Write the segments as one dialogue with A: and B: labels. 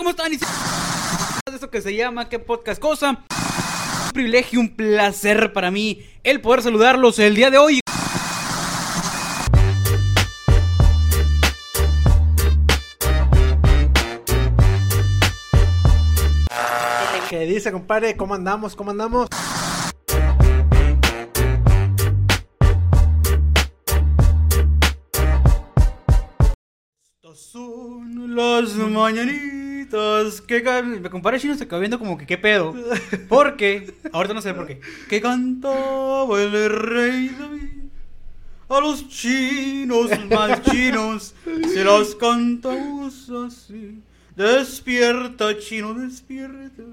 A: ¿cómo están? De eso que se llama ¿Qué podcast cosa? Un privilegio, un placer para mí el poder saludarlos el día de hoy.
B: ¿Qué dice, compadre? ¿Cómo andamos? ¿Cómo andamos?
A: Son las mañanitas que. Me compadre chino se acaba viendo como que qué pedo. Porque, ahorita no sé por qué. Que cantaba el rey David. A los chinos más chinos se los cantamos así. Despierta, chino, despierta.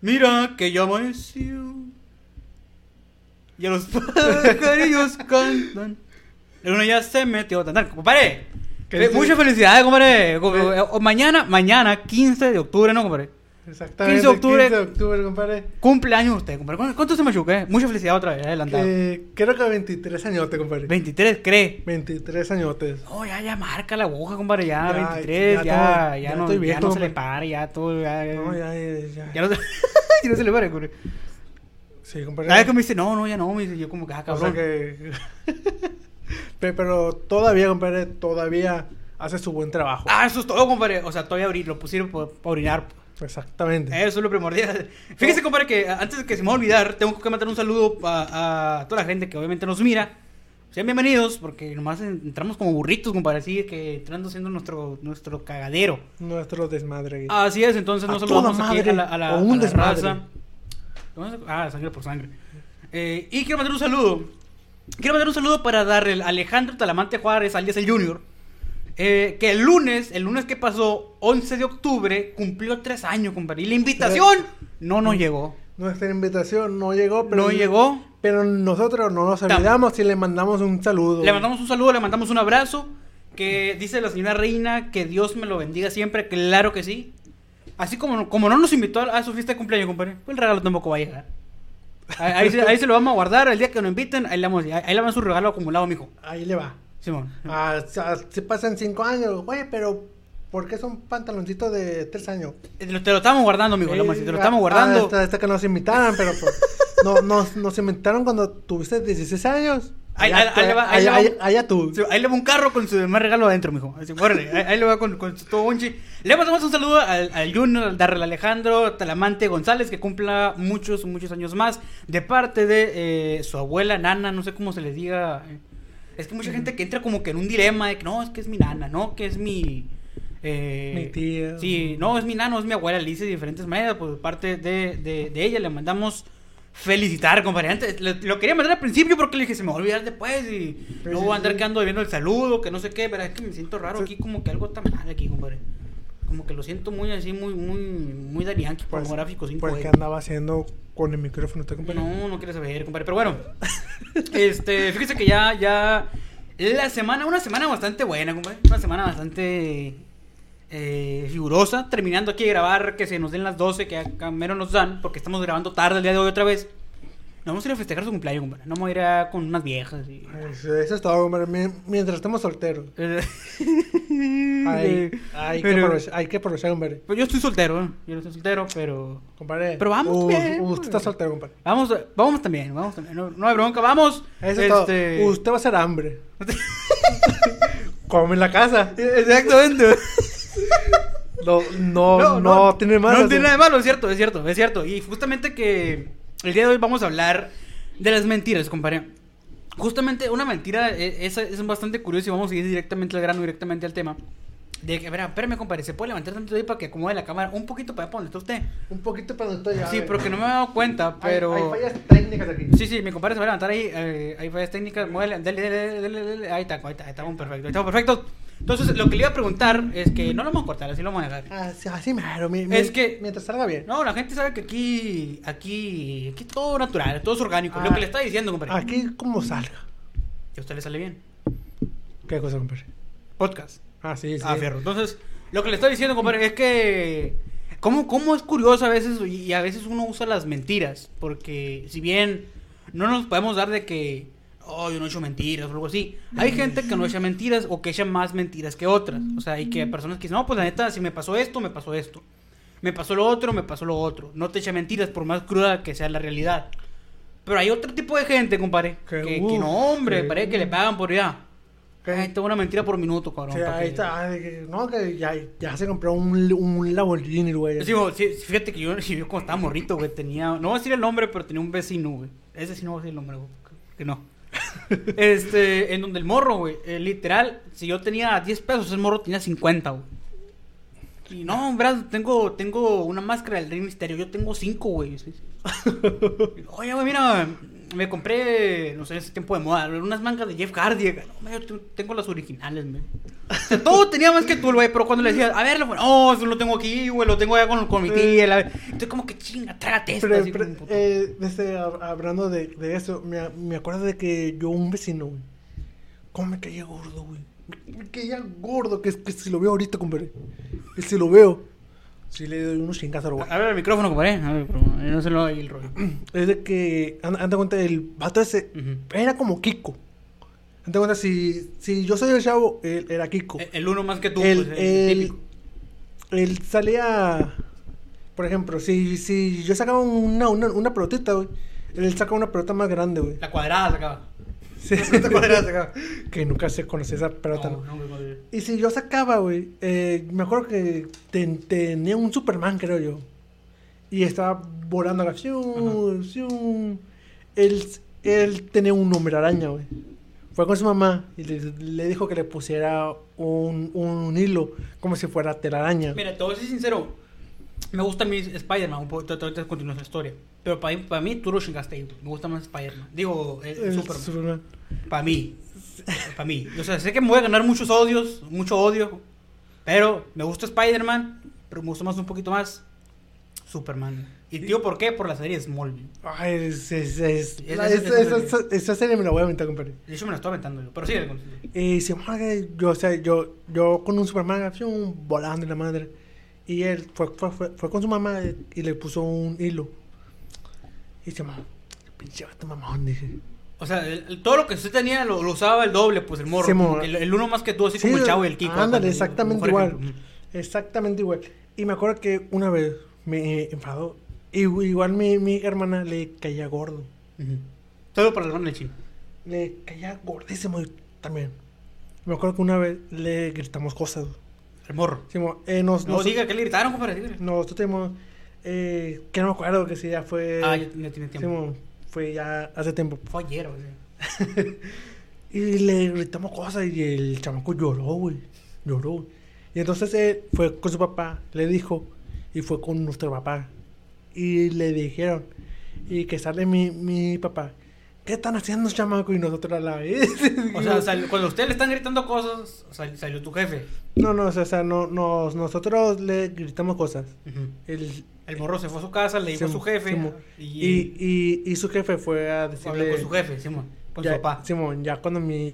A: Mira que ya amaneció. Y a los pajarillos cantan. El uno ya se metió a cantar. Compadre, Muchas felicidades, compadre. Co- eh, Mañana, mañana, 15 de octubre, ¿no, compadre?
B: Exactamente.
A: 15 de octubre.
B: 15 de octubre, compadre.
A: Cumpleaños usted, compadre. ¿Cu- ¿Cuánto se machuca? eh? Mucha felicidad otra vez, adelantado.
B: Eh, creo que 23 añotes, compadre.
A: 23, cree.
B: 23 añotes.
A: No, ya, ya marca la aguja, compadre. Ya,
B: Ya,
A: 23, ya,
B: ya
A: ya,
B: ya
A: no,
B: estoy
A: ya no se le
B: compadre.
A: para, ya todo. Ya,
B: No, ya, ya, ya.
A: no, se, ya no se le para, compadre.
B: Sí, compadre.
A: Cada vez que me dice, no, no, ya no, me dice, yo como que, ah,
B: O
A: cabrón.
B: sea que... Pe- Pero todavía, compadre, todavía hace su buen trabajo.
A: Ah, eso es todo, compadre. O sea, todavía abrí- lo pusieron para orinar.
B: Exactamente.
A: Eso es lo primordial. Fíjese, compadre, que antes de que se me va a olvidar, tengo que mandar un saludo a, a toda la gente que obviamente nos mira. Sean bienvenidos, porque nomás en- entramos como burritos, compadre, así que entrando siendo nuestro, nuestro cagadero.
B: Nuestro desmadre.
A: Así es, entonces
B: toda
A: saludamos aquí a la, a la,
B: o un
A: a la
B: desmadre.
A: raza. Ah, sangre por sangre. Eh, y quiero mandar un saludo. Quiero mandar un saludo para darle a Alejandro Talamante Juárez, alias el Junior. eh, que el lunes, el lunes que pasó, 11 de octubre, cumplió tres años, compadre. Y la invitación no nos llegó.
B: Nuestra invitación no llegó, pero...
A: No llegó.
B: Pero nosotros no nos olvidamos y le mandamos un saludo.
A: Le mandamos un saludo, le mandamos un abrazo. Que dice la señora Reina que Dios me lo bendiga siempre. Claro que sí. Así como, como no nos invitó a, a su fiesta de cumpleaños, compadre, pues el regalo tampoco va a llegar. Ahí, ahí se, ahí se lo vamos a guardar. El día que nos inviten, ahí le vamos, ahí, le vamos su regalo acumulado, mijo.
B: Ahí le va.
A: Simón.
B: Ah, ah, se pasan cinco años, güey, pero ¿por qué son pantaloncitos de tres años?
A: Eh, Te lo, te lo estamos guardando, mijo.
B: Eh,
A: te lo
B: ah,
A: estamos
B: ah,
A: guardando.
B: hasta, hasta que nos invitaran, pero pues, no, nos, nos invitaron cuando tuviste 16 años.
A: Ahí-
B: Allá,
A: ahí- ahí le va- ahí
B: allá-
A: le va.
B: allá- allá tú.
A: Ahí le va un carro con su demás regalo adentro, mijo. Así, órale, ahí, le va con, con su todo bonche. Le mandamos un saludo al, al Junior, al Darrell Alejandro Talamante González, que cumpla muchos, muchos años más. De parte de eh, su abuela, nana, no sé cómo se les diga. Es que mucha gente que entra como que en un dilema de que no, es que es mi nana, no, que es mi. eh,
B: Mi tía.
A: Sí, no, es mi nana, es mi abuela, le dice de diferentes maneras. Por parte de, de, de ella le mandamos felicitar, compadre. Antes, lo, lo quería mandar al principio porque le dije, se me va a olvidar después y luego
B: sí,
A: voy a andar
B: sí.
A: quedando viendo el saludo, que no sé qué, pero es que me siento raro aquí, como que algo está mal aquí, compadre. Como que lo siento muy así, muy, muy, muy Yankee,
B: Pues,
A: pornográfico, sin
B: pues. ¿qué andaba haciendo con el micrófono usted, compadre?
A: No, no quiere saber, compadre. Pero bueno, este, fíjese que ya, ya, la semana, una semana bastante buena, compadre. Una semana bastante eh, figurosa. Terminando aquí de grabar, que se nos den las 12, que acá menos nos dan, porque estamos grabando tarde el día de hoy otra vez. No vamos a ir a festejar su cumpleaños, compadre. No vamos a ir a- con unas viejas. Y...
B: Eso, eso es todo. Mi- Mientras estemos solteros. Hay, hay, que
A: Pero-
B: aprovechar, hay que aprovechar, compadre.
A: Pues yo estoy soltero, ¿eh? Yo no estoy soltero, pero...
B: Compadre.
A: Pero vamos
B: u-
A: bien,
B: Usted está soltero, compadre.
A: Vamos, vamos también, vamos también. No, no hay bronca, vamos.
B: Eso es
A: Este-
B: todo. Usted va a hacer hambre. Come en la casa.
A: Exactamente.
B: No, no, no, tiene más.
A: No tiene nada de malo, es cierto, es cierto, es cierto. Y justamente que el día de hoy vamos a hablar de las mentiras, compadre. Justamente una mentira eh, es, es bastante curioso y vamos a ir directamente al grano, directamente al tema. De que, a ver, espérame, compadre, ¿se puede levantar tanto ahí para que acomode la cámara un poquito para donde está usted?
B: Un poquito para donde estoy ya.
A: Sí,
B: güey.
A: pero que no me he dado cuenta,
B: Hay-
A: pero...
B: Hay, fallas técnicas aquí.
A: Sí, sí, mi compadre se va a levantar ahí. Eh, hay fallas técnicas. Muévele, dele, dele, dele, dele. Ahí está, ahí está, ahí estamos perfecto. Ahí estamos perfecto. Entonces, lo que le iba a preguntar es que no lo vamos a cortar, así lo vamos a dejar.
B: Así, así mero. mi- mi-
A: Es que-
B: Mientras salga bien.
A: No, la gente sabe que aquí, aquí, aquí todo natural, todo es orgánico. lo
B: Ah,
A: que le está diciendo, compadre.
B: Aquí como salga.
A: Que a usted le sale bien.
B: ¿Qué cosa, compadre?
A: Podcast.
B: Ah, sí, sí.
A: Ah, fierro. Entonces, lo que le está diciendo, compadre, es que. ¿Cómo, cómo es curioso a veces y y a veces uno usa las mentiras? Porque si bien no nos podemos dar de que. Oh, yo no he hecho mentiras o algo así. Hay gente que no echa mentiras o que echa más mentiras que otras. O sea, hay que personas que dicen, no, pues la neta, si me pasó esto, me pasó esto. Me pasó lo otro, me pasó lo otro. No te echa mentiras por más cruda que sea la realidad. Pero hay otro tipo de gente, compadre,
B: Que,
A: que, que
B: uf,
A: no, hombre,
B: que-
A: parece que le pagan por ya.
B: Que-
A: Ay, tengo una mentira por minuto, cabrón.
B: O sea,
A: pa'
B: ahí
A: que-
B: está, que- no, que ya, ya se compró un, un Lamborghini, güey.
A: Sí, sí, fíjate que yo, yo cuando estaba morrito, güey, tenía, no voy a decir el nombre, pero tenía un vecino, güey. Ese sí no voy a decir el nombre, güey, que no. este, en donde el morro, güey, eh, literal, si yo tenía 10 pesos, el morro tenía 50, güey. Y no, verdad, tengo, tengo una máscara del Rey Misterio, yo tengo 5, güey. Oye, güey, mira, me compré, no sé, ese tiempo de moda, unas mangas de Jeff Hardy. No, me, yo tengo las originales. O sea, todo tenía más que tú, güey, pero cuando le decías, a ver, no, eso lo tengo aquí, güey, lo tengo allá con, con mi tía. la- Entonces, como que chinga, trágate esto.
B: Pero,
A: así
B: pero,
A: como un puto.
B: eh, desde, hab- hablando de, de eso, me, me acuerdo de que yo, un vecino, güey, cómo me caía gordo, güey. Me, me caía gordo, que, que si lo veo ahorita, compadre. Que si lo veo, si le doy unos chingazos, güey.
A: A ver el micrófono, compadre. A ver, pero no se lo oye el rollo.
B: Es de que, anda, cuenta, el vato ese era como Kiko. Anda cuenta, si, si yo soy el chavo, él era Kiko.
A: El- El uno más que tú,
B: Él,
A: pues, el
B: él,
A: típico.
B: él salía, por ejemplo, si, si yo sacaba una, una, una pelotita, güey, él saca una pelota más grande, güey.
A: La cuadrada sacaba.
B: Sí, que nunca se conoce esa pelota,
A: No,
B: ¿no? Y si yo sacaba, güey, eh, me acuerdo que ten- tenía un Superman, creo yo. Y estaba volando acá. fiu, fiu. Él, él tenía un hombre araña, güey. Fue con su mamá y le, le dijo que le pusiera un, un hilo como si fuera telaraña.
A: Mira, te voy a ser sincero. Me gusta mi Spider-Man, un poco, ahorita continúa la historia. Pero para mí, para mí, chingaste ahí. Me gusta más Spider-Man. Digo, el,
B: El
A: Superman.
B: Superman.
A: Para mí. Para mí. O sea, sé que me voy a ganar muchos odios, mucho odio. Pero me gusta Spider-Man. Pero me gusta más un poquito más Superman. Y tío, ¿por qué? Por la serie Smallville.
B: Ay, es, es, es- esa-
A: es-
B: esa- esa- esa serie me la voy a aventar, compadre.
A: De hecho, me la estoy aventando yo. Pero sí,
B: Y se yo, o sea, yo, yo con un Superman, así, un volando y la madre. Y él fue, fue, fue, fue con su mamá y le puso un hilo. Y se mamá, pinche vato mamón, dije.
A: O sea, el- el- todo lo que usted tenía lo, lo usaba el doble, pues el morro.
B: Sí, mo-
A: el, el uno más que tú, así
B: Sí,
A: como el chavo y el Kiko.
B: ándale, exactamente
A: mejor
B: igual.
A: ejemplo.
B: Exactamente igual. Y me acuerdo que una vez me enfadó. Y igual mi, mi hermana le caía gordo.
A: Ujú. Solo para el hermano del chino.
B: Le caía gordísimo también. Me acuerdo que una vez le gritamos cosas.
A: El morro.
B: Sí, mo- eh, nos,
A: No
B: nos-
A: diga que le gritaron, compadre.
B: Nosotros tenemos. Eh, que no me acuerdo que si ya fue.
A: Ah, ya, tiene
B: sí,
A: tiempo.
B: mo, fue ya hace tiempo.
A: Fue ayer.
B: Y le gritamos cosas y el chamaco lloró, güey. Lloró. güey. Y entonces él fue con su papá, le dijo, y fue con nuestro papá. Y le dijeron, y que sale mi, mi papá, ¿qué están haciendo, chamaco? Y nosotros a la vez.
A: O sea, sal- cuando a usted le están gritando cosas, sal- salió tu jefe.
B: no, no, o sea, no, nos, nosotros le gritamos cosas. El,
A: El morro se fue a su casa, le dijo a su jefe. Y,
B: y, y, y su jefe fue a
A: habló
B: decirle...
A: con su jefe, Simón. Con
B: ya,
A: su papá.
B: Simón, ya cuando mi,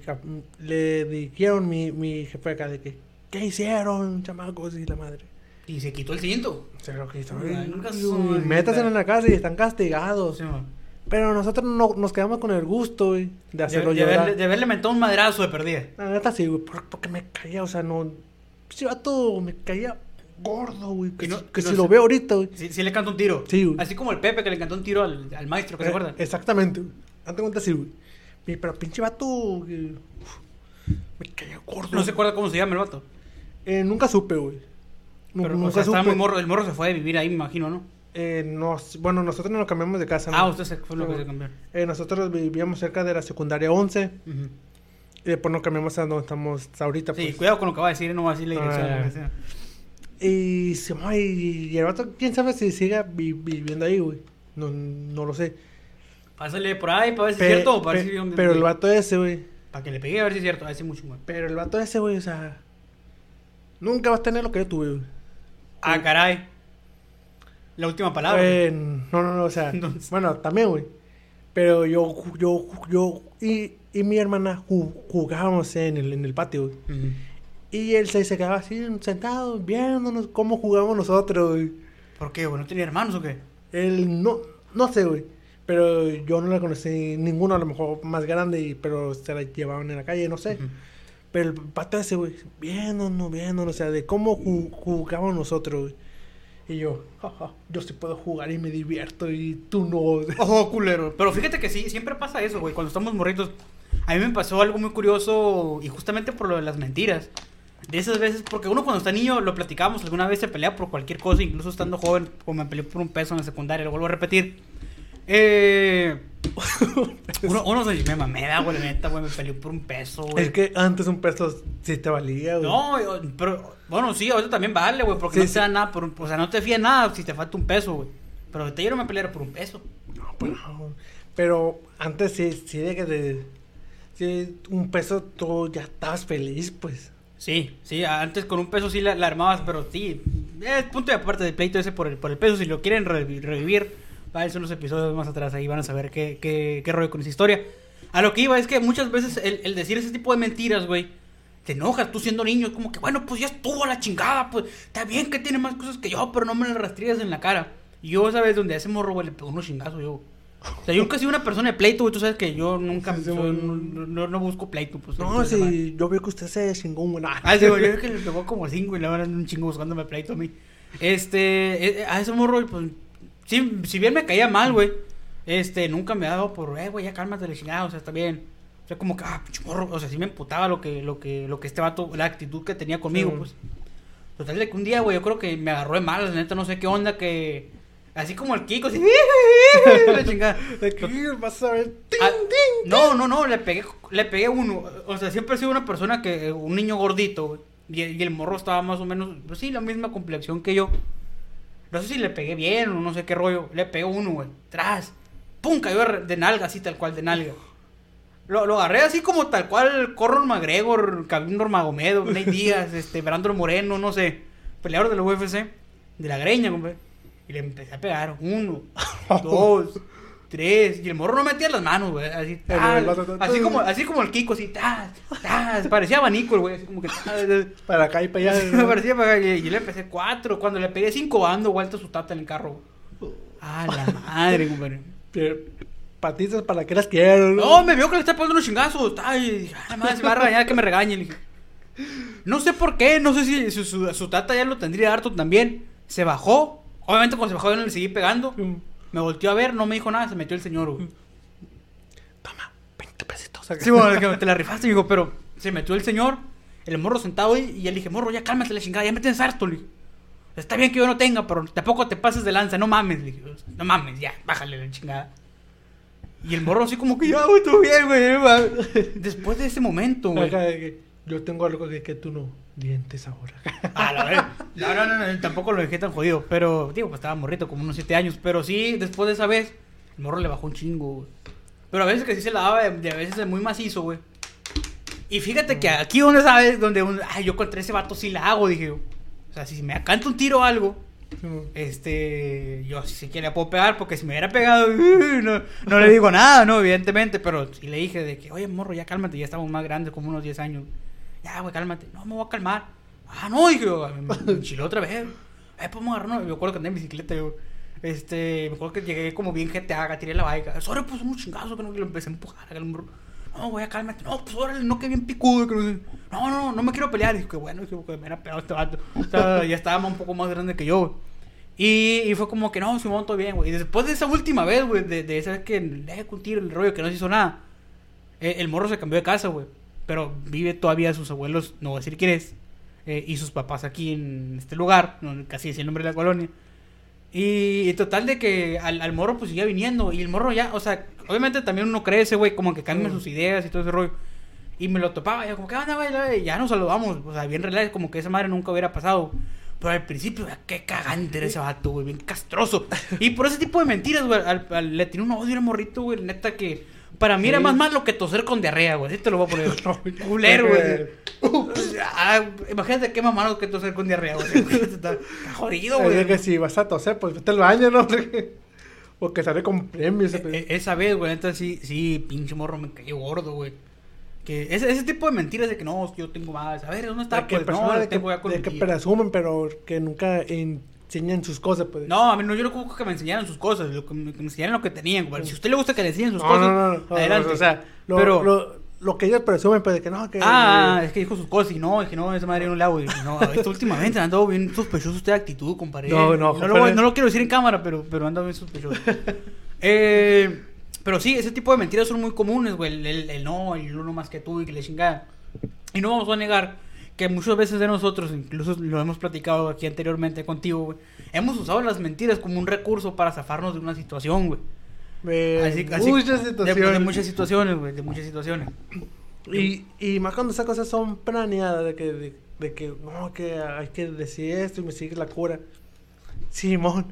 B: le dijeron mi, mi jefe acá de que, ¿qué hicieron, chamacos? Y la madre.
A: Y se quitó el cinto.
B: O sea, lo hizo.
A: Ay, nunca son-
B: métanse en la casa y están castigados.
A: Simón.
B: Pero nosotros no, nos quedamos con el gusto, güey, de
A: De,
B: hacerlo
A: de
B: llorar.
A: de haberle mentado un madrazo de perdida.
B: La neta sí, güey, por- porque me caía, o sea, no... Ese vato me caía gordo, güey. Que,
A: no-
B: si, que
A: no
B: si lo veo ahorita, güey.
A: Sí, sí le cantó un tiro.
B: Sí, güey.
A: Así como el Pepe que le cantó un tiro al, al maestro, ¿que se
B: Eh,
A: acuerdan?
B: Exactamente, güey. Antes cuenta así, güey. Pero pinche vato, güey, uf, me caía gordo.
A: No se acuerda cómo se llama el vato.
B: Eh, nunca supe, güey.
A: Pero o
B: nunca
A: sea,
B: supe.
A: muy morro. El morro se fue a vivir ahí, me imagino, ¿no?
B: Eh, nos, bueno, nosotros no nos cambiamos de casa.
A: Ah, usted se fue lo que se cambió.
B: Eh, nosotros vivíamos cerca de la secundaria 11
A: Ujú.
B: y después nos cambiamos a donde estamos ahorita.
A: Sí,
B: pues.
A: cuidado con lo que va a decir, no va a decir la dirección.
B: Ah.
A: que sea.
B: Y, y, el vato, quién sabe si siga vi- viviendo ahí, güey. No, no lo sé.
A: Pásale por ahí para ver si es cierto o para ver
B: pe-
A: si
B: pero el vato ese, güey.
A: Para que le pegue a ver si es cierto. A ver si mucho, güey.
B: Pero el vato ese, güey, o sea. Nunca vas a tener lo que yo tuve, güey.
A: Ah, caray. La última palabra.
B: Eh, no, no, no, o sea.
A: Entonces-
B: Bueno, también, güey. Pero yo, yo, yo y, y mi hermana ju- jugábamos en el, en el patio, güey.
A: Ujú.
B: Y él se, se quedaba así, sentado, viéndonos cómo jugamos nosotros, güey.
A: ¿Por qué, güey? ¿No tenía hermanos o qué?
B: Él no, no sé, güey. Pero yo no la conocí, ninguno a lo mejor más grande, y- pero se la llevaban en la calle, no sé.
A: Ujú.
B: Pero el pato ese, güey, viéndonos, viéndonos, o sea, de cómo ju- jugábamos nosotros, güey. Y yo, jaja, yo sí puedo jugar y me divierto y tú no.
A: Ojo, culero. Pero fíjate que sí, siempre pasa eso, güey. Cuando estamos morritos. A mí me pasó algo muy curioso y justamente por lo de las mentiras. De esas veces, porque uno cuando está niño, lo platicamos, alguna vez se pelea por cualquier cosa, incluso estando joven, como me peleé por un peso en la secundaria, lo vuelvo a repetir. Eh, uno, uno se me mamé, güey, la neta, güey, me peleé por un peso, güey.
B: Es que antes un peso sí te valía, güey.
A: No, pero bueno, sí, ahorita también vale, güey, porque
B: Sí,
A: no
B: sí.
A: te da nada, por, un- o sea, no te fía nada si te falta un peso, güey. Pero ahorita yo no me peleara por un peso.
B: No, pues no. Pero antes sí, sí de que de, sí, un peso tú ya estabas feliz, pues.
A: Sí, sí, antes con un peso sí la, la armabas, pero sí, es punto y aparte del pleito ese por el, por el peso, si lo quieren revi- revivir, váyanse los episodios más atrás, ahí van a saber qué, qué, qué rollo con esa historia. A lo que iba es que muchas veces el, el decir ese tipo de mentiras, güey, te enojas tú siendo niño, es como que, bueno, pues ya estuvo a la chingada, pues está bien que tiene más cosas que yo, pero no me las rastrillas en la cara. Y yo, ¿sabes? Donde ese morro, güey, le pegó unos chingazos yo. O sea, yo nunca he sido una persona de pleito, güey, tú sabes que yo nunca,
B: Sí, sí,
A: soy- no, no- no busco pleito, pues.
B: No, sí, yo veo que usted se chingó un buen.
A: Ah, sí, güey, yo creo que le pegó como cinco y le van un chingo buscándome pleito a mí. Este, eh, a ese morro, pues, sí, si bien me caía mal, güey, este, nunca me ha dado por, eh, güey, ya cálmate la chingada, o sea, está bien. O sea, como que, ah, morro, o sea, sí me emputaba lo que, lo que, lo que este vato, la actitud que tenía conmigo,
B: Sí.
A: pues. Total de que un día, güey, yo creo que me agarró de malas, neta, no sé qué onda, que, así como el Kiko, así, la chingada.
B: Vas a ver. ¡ting,
A: Ah, no, no, no, le pegué, le pegué uno. O sea, siempre he sido una persona que, un niño gordito, güey. Y, y el morro estaba más o menos, pues sí, la misma complexión que yo. No sé si le pegué bien o no sé qué rollo. Le pegué uno, güey. Tras. Pum, cayó de, de nalga, así tal cual, de nalga. Lo, lo agarré así como tal cual Conor McGregor, Khabib Nurmagomedov, Nate Díaz, este, Brandon Moreno, no sé. Peleador de la UFC. De la greña, compadre. Y le empecé a pegar. Uno, dos, tres. Y el morro no metía las manos, güey. Así, así, como, así como el Kiko, así, tas, tas. Parecía abanico el güey, así como que.
B: Para acá y para allá.
A: Me parecía para y yo le empecé cuatro. Cuando le pegué cinco, dando vuelta su tata en el carro. Ah, la madre, compadre.
B: Pero, Patitas para que las quiero.
A: No, me vio que le está poniendo unos chingazos. Ay, ah, madre, se va a regañar que me regañe. No sé por qué, no sé si su, su- su tata ya lo tendría harto también. Se bajó. Obviamente cuando se bajó yo no le seguí pegando.
B: Mm.
A: Me volteó a ver, no me dijo nada, se metió el señor, güey.
B: Toma, 20 pesitos.
A: Sí, bueno, te la rifaste, digo, pero se metió el señor, el morro sentado ahí, y le dije, morro, ya cálmate la chingada, ya me tienes harto, dije. Está bien que yo no tenga, pero tampoco te pases de lanza, no mames, le dije. No mames, ya, bájale la chingada. Y el morro así como que, ya, güey, todo bien, güey. no mames". Después de ese momento, güey.
B: Yo tengo algo que, que tú no. Dientes ahora.
A: A la verga. No, no, no, no, tampoco lo dejé tan jodido. Pero, digo, pues estaba morrito, como unos 7 años. Pero sí, después de esa vez, el morro le bajó un chingo, güey. Pero a veces que sí se la daba, de, de a veces muy macizo, güey. Y fíjate que aquí donde sabes, donde un, ay, yo contra ese vato sí la hago, dije yo. O sea, si me acanta un tiro o algo, este, yo sí sé que le puedo pegar, porque si me hubiera pegado, no, no le digo nada, ¿no? Evidentemente, pero sí le dije de que, oye, morro, ya cálmate, ya estamos más grandes, como unos 10 años. Ya, güey, cálmate. No, me voy a calmar. Ah, no, dije me enchiló otra vez. Eh, podemos agarrarnos. Me acuerdo que andé en bicicleta, yo. Este, me acuerdo que llegué como bien GTA, tiré la baica. Sorry, pues un chingazo que no que lo empecé a empujar. el morro. No, güey, cálmate. No, pues órale, no, que bien picudo. Que no, no, no, no me quiero pelear. Dije, que bueno, dije, que me era pegado este vato. O sea, ya estaba un poco más grande que yo. Y, fue como que no, Simón, todo bien, güey. Y después de esa última vez, güey, de, esa vez que le dejé un tiro el rollo que no se hizo nada, eh, el morro se cambió de casa, güey. Pero vive todavía sus abuelos, no voy a decir quién es, eh, y sus papás aquí en este lugar, casi es el nombre de la colonia. Y, y total de que al, al morro pues seguía viniendo. Y el morro ya, o sea, obviamente también uno crece, güey, como que cambia
B: Mm.
A: sus ideas y todo ese rollo. Y me lo topaba, y yo como, ¿qué onda, güey? Ya nos saludamos, o sea, bien relax, como que esa madre nunca hubiera pasado. Pero al principio, qué cagante era ese vato, güey, bien castroso. Y por ese tipo de mentiras, güey, al- al- le tiene un odio al morrito, güey, neta que... Para mí era más malo que toser con diarrea, güey, así te lo voy a poner. Culero, güey. Ah, imagínate qué más malo que toser con diarrea, güey. Está, está jodido,
B: Es
A: güey.
B: de que si vas a toser, pues vete al baño, ¿no? Porque sale con premios.
A: E- e- esa vez, güey, neta sí, sí, pinche morro me cayó gordo, güey. Que ese, ese tipo de mentiras de que no, yo tengo más. A ver, ¿dónde está?
B: de que
A: Pues no,
B: de que, de que presumen, pero que nunca en- enseñen sus cosas, pues.
A: No, a mí no, yo no ocupo que me enseñaran sus cosas, lo que me, que me enseñaran lo que tenían, compadre. Si a usted le gusta que le enseñen sus
B: No,
A: cosas,
B: no, no, no,
A: adelante.
B: O sea, lo,
A: Pero-
B: lo, lo que ellos presumen, pues, de que no, que...
A: Ah, es que dijo sus cosas y no, es que no, esa madre no le hago. Y no, esto últimamente andado bien sospechoso usted de actitud, compadre.
B: No, no,
A: no, lo, no lo quiero decir en cámara, pero, pero anda bien sospechoso. eh, pero sí, ese tipo de mentiras son muy comunes, güey. El, el- el no, el uno más que tú y que le chingada. Y no vamos a negar que muchas veces de nosotros, incluso lo hemos platicado aquí anteriormente contigo, güey, hemos usado las mentiras como un recurso para zafarnos de una situación, güey.
B: de
A: Así- así-
B: muchas
A: de-
B: situaciones.
A: De, muchas situaciones, güey, de muchas situaciones.
B: Y, y más cuando esas cosas son planeadas, de que, de, de que no, que hay que decir esto y me sigue la cura. Simón.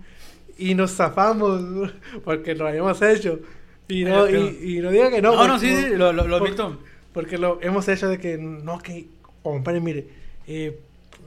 B: Y nos zafamos porque lo habíamos hecho. Y no, y, y no diga que no.
A: No, no,
B: porque-
A: sí, sí, lo, lo, lo
B: por-
A: admito.
B: Porque lo hemos hecho de que no, que, compadre, mire, eh,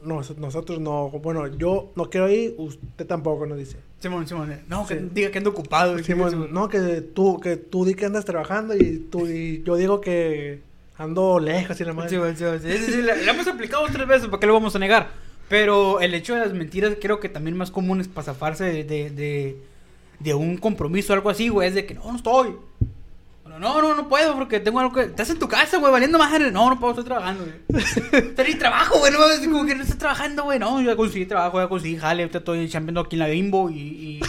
B: nos- nosotros no, bueno, yo no quiero ir, usted tampoco nos dice.
A: Simón, Simón, eh, no, que
B: Sí.
A: diga que ando ocupado. Simón.
B: no, que tú, que tú di que andas trabajando y, tú, y yo digo que ando lejos y la madre.
A: Simón, Simón, sí, sí, sí, la, la hemos aplicado tres veces, ¿para qué lo vamos a negar? Pero el hecho de las mentiras creo que también más común es para zafarse de, de, de, de un compromiso o algo así, güey, es de que no, no estoy. No, no, no puedo porque tengo algo que... Estás en tu casa, güey, valiendo madre. No, no puedo, estoy trabajando, güey. Estoy trabajo, güey, no, es como que no estás trabajando, güey. No, yo ya conseguí trabajo, ya conseguí jale, ahorita estoy chambeando aquí en la bimbo y...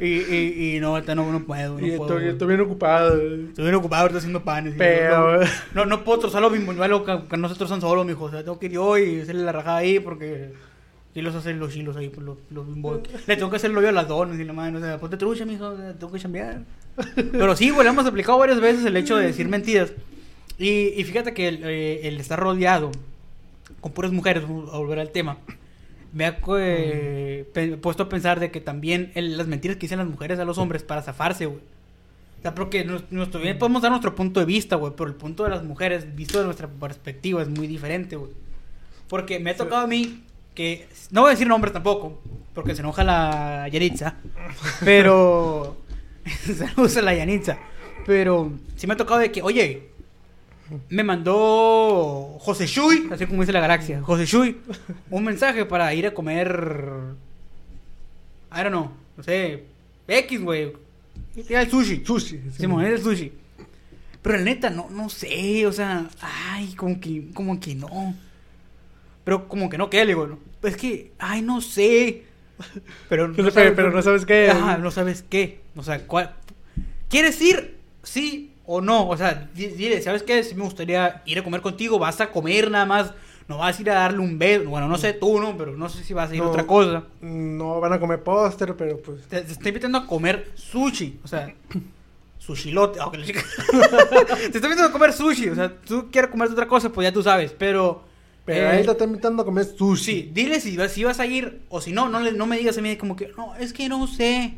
A: Y, y, y, y no, ahorita no, no puedo, no
B: y
A: puedo.
B: estoy,
A: güey.
B: estoy bien ocupado.
A: Estoy bien ocupado ahorita haciendo panes.
B: Pero-
A: No, no, no puedo trozar los bimboñuelos que, que nosotros son solos, mijo. O sea, tengo que ir yo y hacerle la rajada ahí porque... Y los hacen los chilos ahí, los, los. Le tengo que hacer el hoyo a las donas y la madre. O sea, ponte trucha, mijo. Tengo que chambear. Pero sí, güey, le hemos aplicado varias veces el hecho de decir mentiras. Y, y fíjate que el, eh, el estar rodeado con puras mujeres, a volver al tema, me ha eh, pe- puesto a pensar de que también el- las mentiras que dicen las mujeres a los hombres para zafarse, güey. O sea, porque nuestro, bien podemos dar nuestro punto de vista, güey, pero el punto de las mujeres, visto de nuestra perspectiva, es muy diferente, güey. Porque me ha tocado a mí que, no voy a decir nombres tampoco, porque se enoja la Yanitza, pero, saludos a la Yanitza, pero sí me ha tocado de que, oye, me mandó José Shui, así como dice la galaxia, José Shui, un mensaje para ir a comer, I don't know, no sé, X, güey, ir al sushi.
B: Sushi.
A: Simón, es el sushi. Pero la neta, no, no sé, o sea, ay, como que, como que no. Pero como que no, ¿qué? Le digo, no. Es que, ay, no sé. Pero,
B: Pero- pero- pero no sabes qué.
A: Ajá, no sabes qué. O sea, ¿cuál? ¿Quieres ir? Sí o no. O sea, di- dile, ¿sabes qué? Si me gustaría ir a comer contigo, vas a comer nada más. No vas a ir a darle un beso. Bueno, no sé tú, ¿no? Pero no sé si vas a ir a
B: No.
A: otra cosa.
B: No van a comer póster, pero pues.
A: Te, te estoy invitando a comer sushi. O sea, sushilote. te estoy invitando a comer sushi. O sea, tú quieres comer otra cosa, pues ya tú sabes. Pero.
B: Pero
A: eh,
B: ahí te está invitando a comer sushi.
A: Sí, dile si vas, si vas a ir o si no, no, le- no me digas a mí como que, no, es que no sé.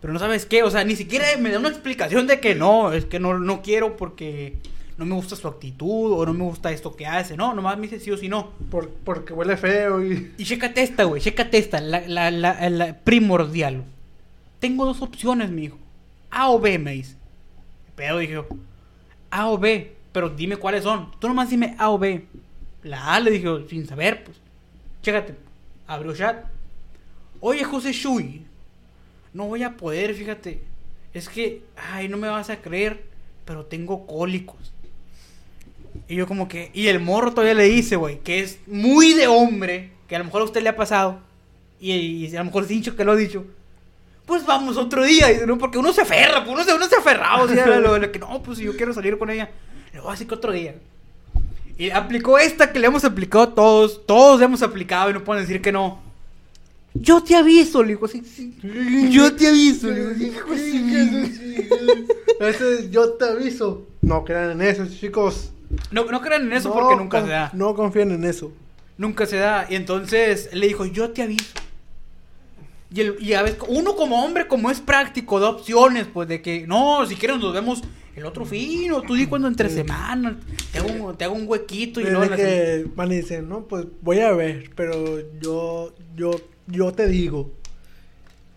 A: Pero no sabes qué, o sea, ni siquiera me da una explicación de que no, es que no, no quiero porque no me gusta su actitud o no me gusta esto que hace. No, nomás me dice sí o sí no.
B: Por- porque huele feo y.
A: Y chécate esta, güey, chécate esta, la, la, la, la primordial. Tengo dos opciones, mi hijo. A o B, me dice. Pero dije yo, A o B, pero dime cuáles son. Tú nomás dime A o B. La A le dije yo, sin saber, pues. Chécate, abrió chat. Oye, José Shui, no voy a poder, fíjate. Es que, ay, no me vas a creer, pero tengo cólicos. Y yo como que, y el morro todavía le dice, güey, que es muy de hombre, que a lo mejor a usted le ha pasado, y, y a lo mejor es hincho que lo ha dicho. Pues vamos otro día, y, ¿no? porque uno se aferra, pues uno se, uno se aferrado, o sea, lo- lo que no, pues si yo quiero salir con ella, le voy a decir que otro día. Y aplicó esta que le hemos aplicado todos, todos le hemos aplicado y no pueden decir que no. Yo te aviso, le digo así, sí, yo te aviso, le digo, hijo
B: Ese yo te aviso. No crean en eso, chicos.
A: No, no crean en eso
B: No
A: porque nunca se da.
B: No confíen en eso.
A: Nunca se da. Y entonces le dijo, yo te aviso. Y, el, y a veces, uno como hombre, como es práctico, da opciones, pues de que, no, si quieres nos vemos el otro fin, o tú di cuando entre
B: Sí.
A: semana, te hago un, te hago un huequito y la-
B: que van y dicen, no, pues voy a ver, pero yo, yo, yo te digo.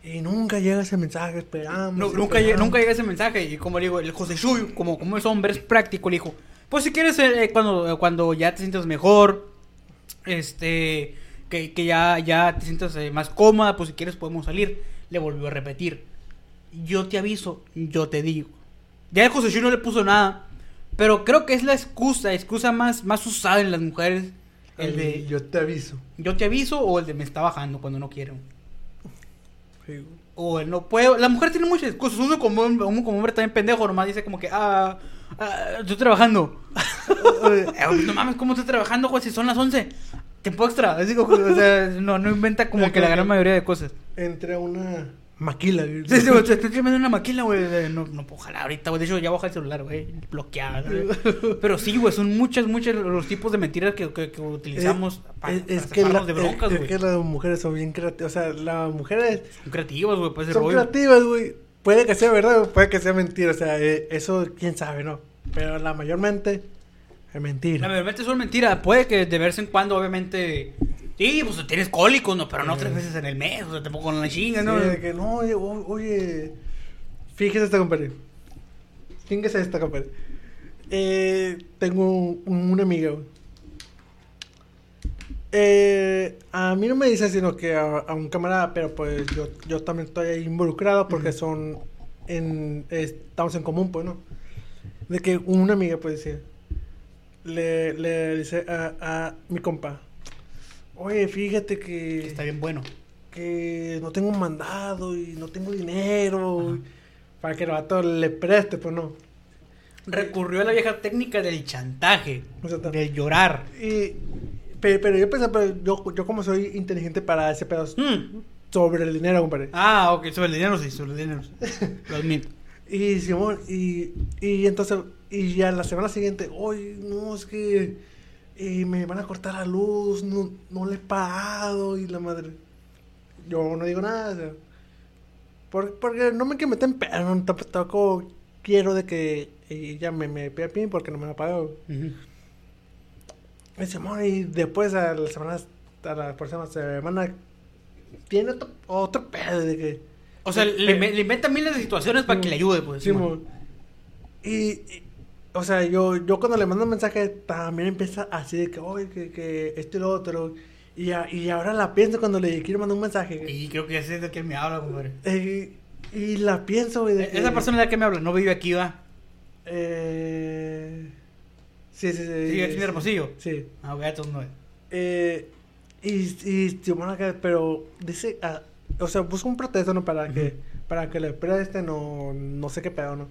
B: Y nunca llega ese mensaje, esperamos.
A: No, nunca, llega, nunca llega ese mensaje. Y como le digo, el José Shui, como, como es hombre, es práctico, le dijo, pues si quieres, eh, cuando, cuando ya te sientas mejor, este, que, que ya, ya te sientas eh, más cómoda, pues si quieres podemos salir. Le volvió a repetir. Yo te aviso, yo te digo. Ya el José no le puso nada. Pero creo que es la excusa, excusa más, más usada en las mujeres. El de
B: Yo te aviso.
A: yo te aviso o el de me está bajando cuando no quiero.
B: Sí.
A: O el no puedo. La mujer tiene muchas excusas. Uno como, uno como hombre también pendejo, nomás dice como que, ah, ah, estoy trabajando. Eh, no mames, ¿cómo estoy trabajando, güey? Si son las 11. Tiempo extra. Así como, o sea, no, no inventa como que la gran mayoría de cosas.
B: Entré a una maquila, güey.
A: Sí, sí, güey, te estoy una maquila, güey. No, no puedo jalar ahorita, güey. De hecho, ya baja el celular, güey. Bloqueada, güey. Pero sí, güey, son muchas, muchas los tipos de mentiras que, que, que utilizamos para,
B: es,
A: para
B: es que, la,
A: de broncas,
B: es
A: güey.
B: que las mujeres son bien creativas. O sea, las mujeres
A: Son creativos, güey, pues
B: son
A: rollo.
B: creativas, güey. Puede que sea verdad o puede que sea mentira. O sea, eh, eso quién sabe, ¿no? Pero la mayormente es mentira.
A: Realmente son mentiras. Puede que de vez en cuando, obviamente. Sí, pues tienes cólicos, ¿no? Pero no tres veces en el mes, o sea, tampoco con la chinga, ¿no?
B: Sí, de que no, oye, oye, fíjese esta, compadre. Fíjese esta, compadre. Eh, tengo un- una amiga. Eh, a mí no me dice sino que a, a un camarada, pero pues yo, yo también estoy ahí involucrado porque
A: Ujú.
B: son en, estamos en común, pues, ¿no? De que una amiga, pues, dice, le, le dice a, a mi compa, oye, fíjate que
A: Está bien bueno.
B: que no tengo un mandado y no tengo dinero para que el vato le preste, pues no.
A: Recurrió a la vieja técnica del chantaje, del llorar.
B: Y, pero, pero yo pensaba, pero yo, yo como soy inteligente para ese pedo
A: Mm.
B: sobre el dinero, compadre.
A: Ah, ok, sobre el dinero sí, sobre el dinero. Lo admito.
B: Y Simón, y, y entonces, y ya la semana siguiente, oye, no, es que eh, me van a cortar la luz, no, no le he pagado, y la madre. Yo no digo nada, o sea, por- porque no me pedo, no, tamp- tampoco quiero de que ella me, me pida pin porque no me ha pagado. Y Simón, y después a la semana, a la próxima semana, tiene otro, otro pedo de que...
A: O sea, le, inventa miles de situaciones para que le ayude, pues.
B: Y, y, o sea, yo, yo cuando le mando un mensaje también empieza así de que, oye, que, que esto y lo otro. Y, a- y ahora la pienso cuando le quiero mandar un mensaje.
A: Y creo que ya sé de quién me habla, compadre.
B: Eh, y la pienso, güey, de que-
A: Esa persona de la que me habla no vive aquí, va.
B: Eh, sí, sí, sí.
A: Sí, aquí en Hermosillo.
B: Sí.
A: Ah, güey, entonces no es.
B: Eh, y, y pero dice, ah, o sea, busca un pretexto, ¿no? Para que, para que le presten o no sé qué pedo, ¿no?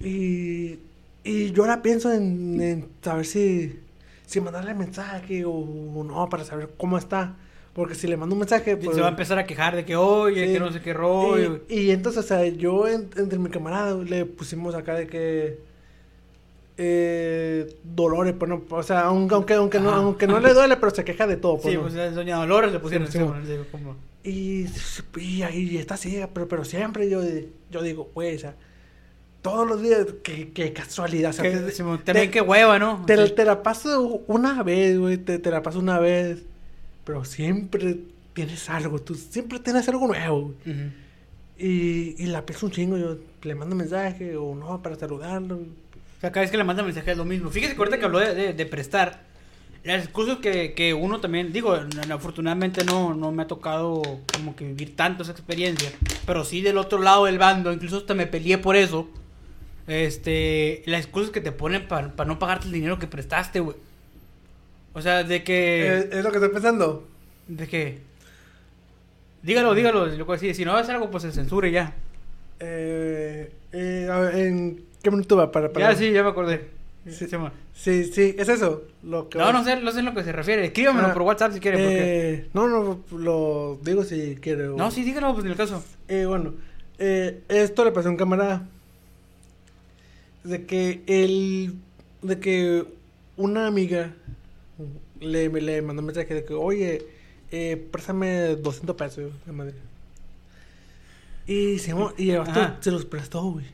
B: Y, y yo ahora pienso en, en saber si, si mandarle mensaje o, o no, para saber cómo está. Porque si le mando un mensaje, pues...
A: se va a empezar a quejar de que, oye,
B: sí.
A: que no sé qué rollo.
B: Y, y entonces, o sea, yo en- entre mi camarada le pusimos acá de que... Eh, dolores, pues no, o sea, aunque, aunque, aunque, no, aunque no le duele, pero se queja de todo. Pues,
A: sí,
B: ¿no?
A: pues es Doña Dolores le pusieron
B: Sí,
A: así,
B: sí.
A: como-
B: Y, y está ciega, pero, pero siempre yo, yo digo, güey, o sea, todos los días, qué, qué casualidad. O sea,
A: Que-
B: te,
A: Simón,
B: te-
A: también qué hueva, ¿no?
B: te-
A: Sí.
B: te la paso una vez, güey, te, te la paso una vez, pero siempre tienes algo, tú siempre tienes algo nuevo. güey.
A: Ujú.
B: Y, y la pienso un chingo, yo le mando mensaje o no para saludarlo.
A: O sea, cada vez que le manda mensaje es lo mismo. Fíjese que ahorita que habló de, de- de prestar, las excusas que, que uno también, digo, afortunadamente no, no me ha tocado como que vivir tanto esa experiencia, pero sí del otro lado del bando, incluso hasta me peleé por eso. Este, las excusas que te ponen para no pagarte el dinero que prestaste, güey. O sea, de que...
B: Es lo que estoy pensando.
A: ¿De qué? Dígalo, dígalo. Lo que decir. Si no va a hacer algo, pues se censure ya.
B: Eh, eh, a ver, ¿En qué minuto va? Para, para...
A: Ya sí, ya me acordé.
B: Sí.
A: Sí,
B: es eso. Lo que
A: No, no sé, no sé a lo que se refiere. Escríbamelo
B: Ah,
A: por WhatsApp si quiere. porque...
B: Eh, no, no, lo digo si quiere. o-
A: No, sí, dígalo, pues en el caso.
B: Eh, bueno, eh, esto le pasó a un camarada. De que el. De que una amiga le, le mandó un mensaje de que, oye, eh, préstame 200 pesos de madre. Y, se, y
A: Ajá.
B: los prestó, güey.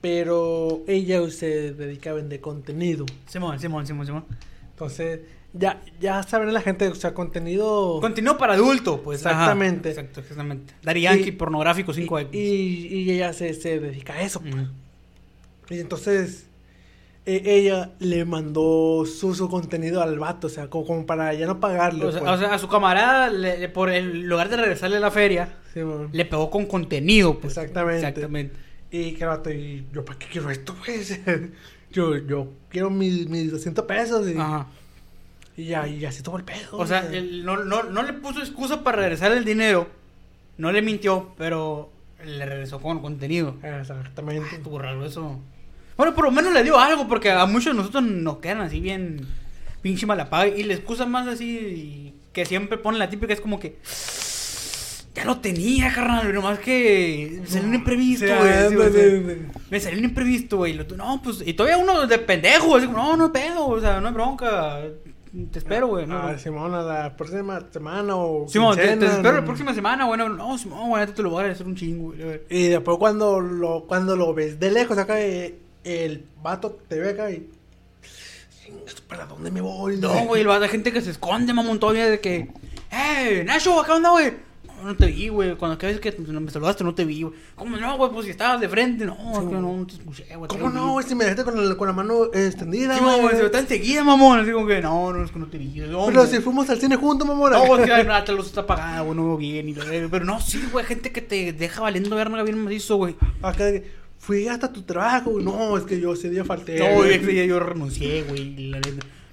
B: Pero ella se dedica a vender contenido.
A: Simón, Simón, Simón, Simón.
B: Entonces, ya, ya saben la gente, o sea, contenido.
A: Contenido para adulto, pues. ajá.
B: Exactamente.
A: Exacto, exactamente. Pornográfico
B: y,
A: 5X.
B: y, y ella se, se dedica a eso. pues. Y entonces, e- ella le mandó su, su contenido al vato, o sea, como, como para ya no pagarle.
A: O sea,
B: pues.
A: o sea, a su camarada, le- le- por el lugar de regresarle a la feria,
B: Sí,
A: le pegó con contenido. Pues.
B: Exactamente.
A: Exactamente.
B: Y que el vato, y yo, ¿para qué quiero esto, pues? yo, yo quiero mis, mis 200 pesos y,
A: Ajá.
B: y ya, y así todo el pedo.
A: O sea, él no, no, no le puso excusa para regresar el dinero. No le mintió, pero le regresó con contenido.
B: Exactamente.
A: Estuvo raro eso. Bueno, por lo menos le dio algo, porque a muchos de nosotros nos quedan así bien pinche malapaga. Y la excusa más así que siempre ponen la típica es como que. Ya lo tenía, carnal, nomás que me salió un imprevisto, güey. sí. Me salió un imprevisto, güey. No, pues, y todavía uno de pendejo, así como, no, no hay pedo, o sea, no hay bronca. Te espero, güey. No,
B: Ah,
A: no.
B: Simón, a la próxima semana o.
A: Simón, te, espero
B: no-
A: la próxima semana, güey. No, no, Simón, güey, te lo voy a agradecer un chingo, güey.
B: Y después cuando lo, cuando lo ves de lejos acá, eh, el vato te ve acá y. "Chingas, ¿Para dónde me voy?
A: No, güey, hay gente que se esconde, mamón, todavía de que, ¡eh, Nacho, acá onda, güey! No, no te vi, güey. Cuando cada vez que me saludaste no te vi, güey. ¿Cómo no, güey? Pues si estabas de frente, no,
B: güey.
A: no, no te escuché, güey.
B: ¿Cómo no, güey? Si me dejaste con la, con la mano eh, extendida,
A: Sí, mamón,
B: güey.
A: se me está enseguida, mamón. Así como que, no, no, es que no te vi. No,
B: Pero
A: güey.
B: si fuimos al cine juntos, mamón.
A: No, güey, la luz está apagada, güey, no veo bien. Y, la pero no, sí, güey, gente que te deja valiendo verga bien macizo, güey.
B: Acá, de que, fui hasta tu trabajo, güey. No, es que yo ese día falté.
A: No,
B: güey.
A: ese día yo renuncié, güey.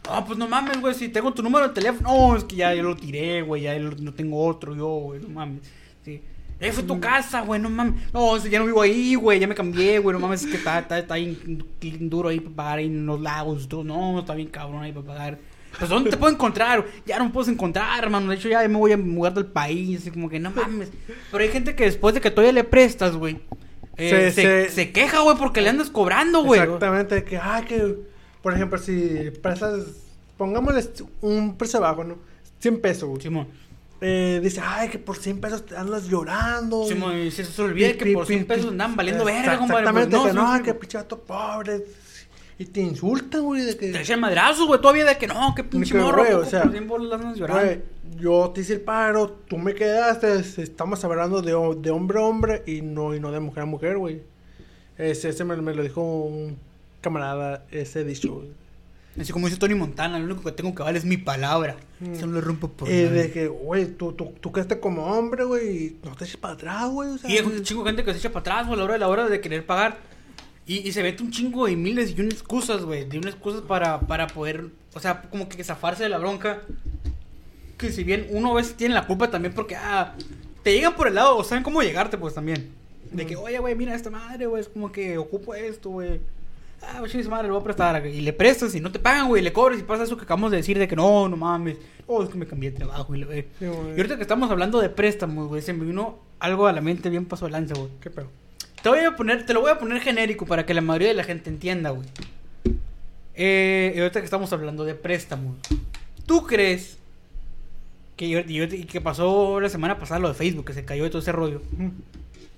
A: No, pues no mames, güey, si tengo tu número de teléfono. No, es que ya yo lo tiré, güey, ya lo- no tengo otro yo, güey, no mames. Sí. Eh, fue tu casa, güey, no mames. No, ya no vivo ahí, güey, ya me cambié, güey, no mames, es que está, está, está bien, duro ahí para pagar ahí en los lagos todo. No, está bien cabrón ahí para pagar. Pues, ¿dónde te puedo encontrar? Ya no me puedes encontrar, hermano. De hecho, ya me voy a mudar del país, así como que no mames. Pero hay gente que después de que todavía le prestas, güey, eh,
B: Se-
A: se, queja, güey, porque le andas cobrando, güey.
B: Exactamente, que, ah, que, por ejemplo, si prestas, pongámosle un precio bajo, ¿no? 100 pesos, güey.
A: Simón.
B: Eh, dice, ay, que por 100 pesos te andas llorando.
A: Sí,
B: y-
A: se se olvida que por
B: pi-
A: 100 pesos andan valiendo verga, compadre. pues,
B: Exactamente, que no,
A: sí,
B: que pinche vato pobre. Y te insultan, güey, de que...
A: Te echan madrazos, güey, todavía de que no, que pinche
B: que,
A: morro,
B: güey, o sea. Güey, yo te hice el paro, tú me quedaste, estamos hablando de, de hombre a hombre y no, y no de mujer a mujer, güey. Ese, ese me, me lo dijo un camarada, ese dicho.
A: Así como dice Tony Montana, lo único que tengo que valer es mi palabra.
B: Mm.
A: Eso no lo rompo por
B: Eh,
A: nadie.
B: de que, güey, tú, tú, tú quedaste como hombre, güey, y no te eches para atrás, güey. O sea,
A: Y hay un chingo gente que se echa para atrás, güey, a la hora de la hora de querer pagar. Y, y se mete un chingo de miles y unas excusas, güey. De unas excusas para, para poder, o sea, como que zafarse de la bronca. Que si bien uno a veces tiene la culpa también porque, ah, te llegan por el lado, o saben cómo llegarte, pues también. De que, oye, güey, mira esta madre, güey, es como que ocupo esto, güey. Ah, güey, chingue su madre, le voy a prestar. Y le prestas y no te pagan, güey, le cobras y pasa eso que acabamos de decir de que no, no mames. Oh, es que me cambié de trabajo y le.
B: Sí.
A: Y ahorita que estamos hablando de préstamos, güey, se me vino algo a la mente bien paso de lanza, güey.
B: ¿Qué pedo?
A: Te voy a poner, te lo voy a poner genérico para que la mayoría de la gente entienda, güey. Eh, ahorita que estamos hablando de préstamos, ¿tú crees que, y ahorita- y ahorita- y que pasó la semana pasada lo de Facebook, que se cayó de todo ese rollo,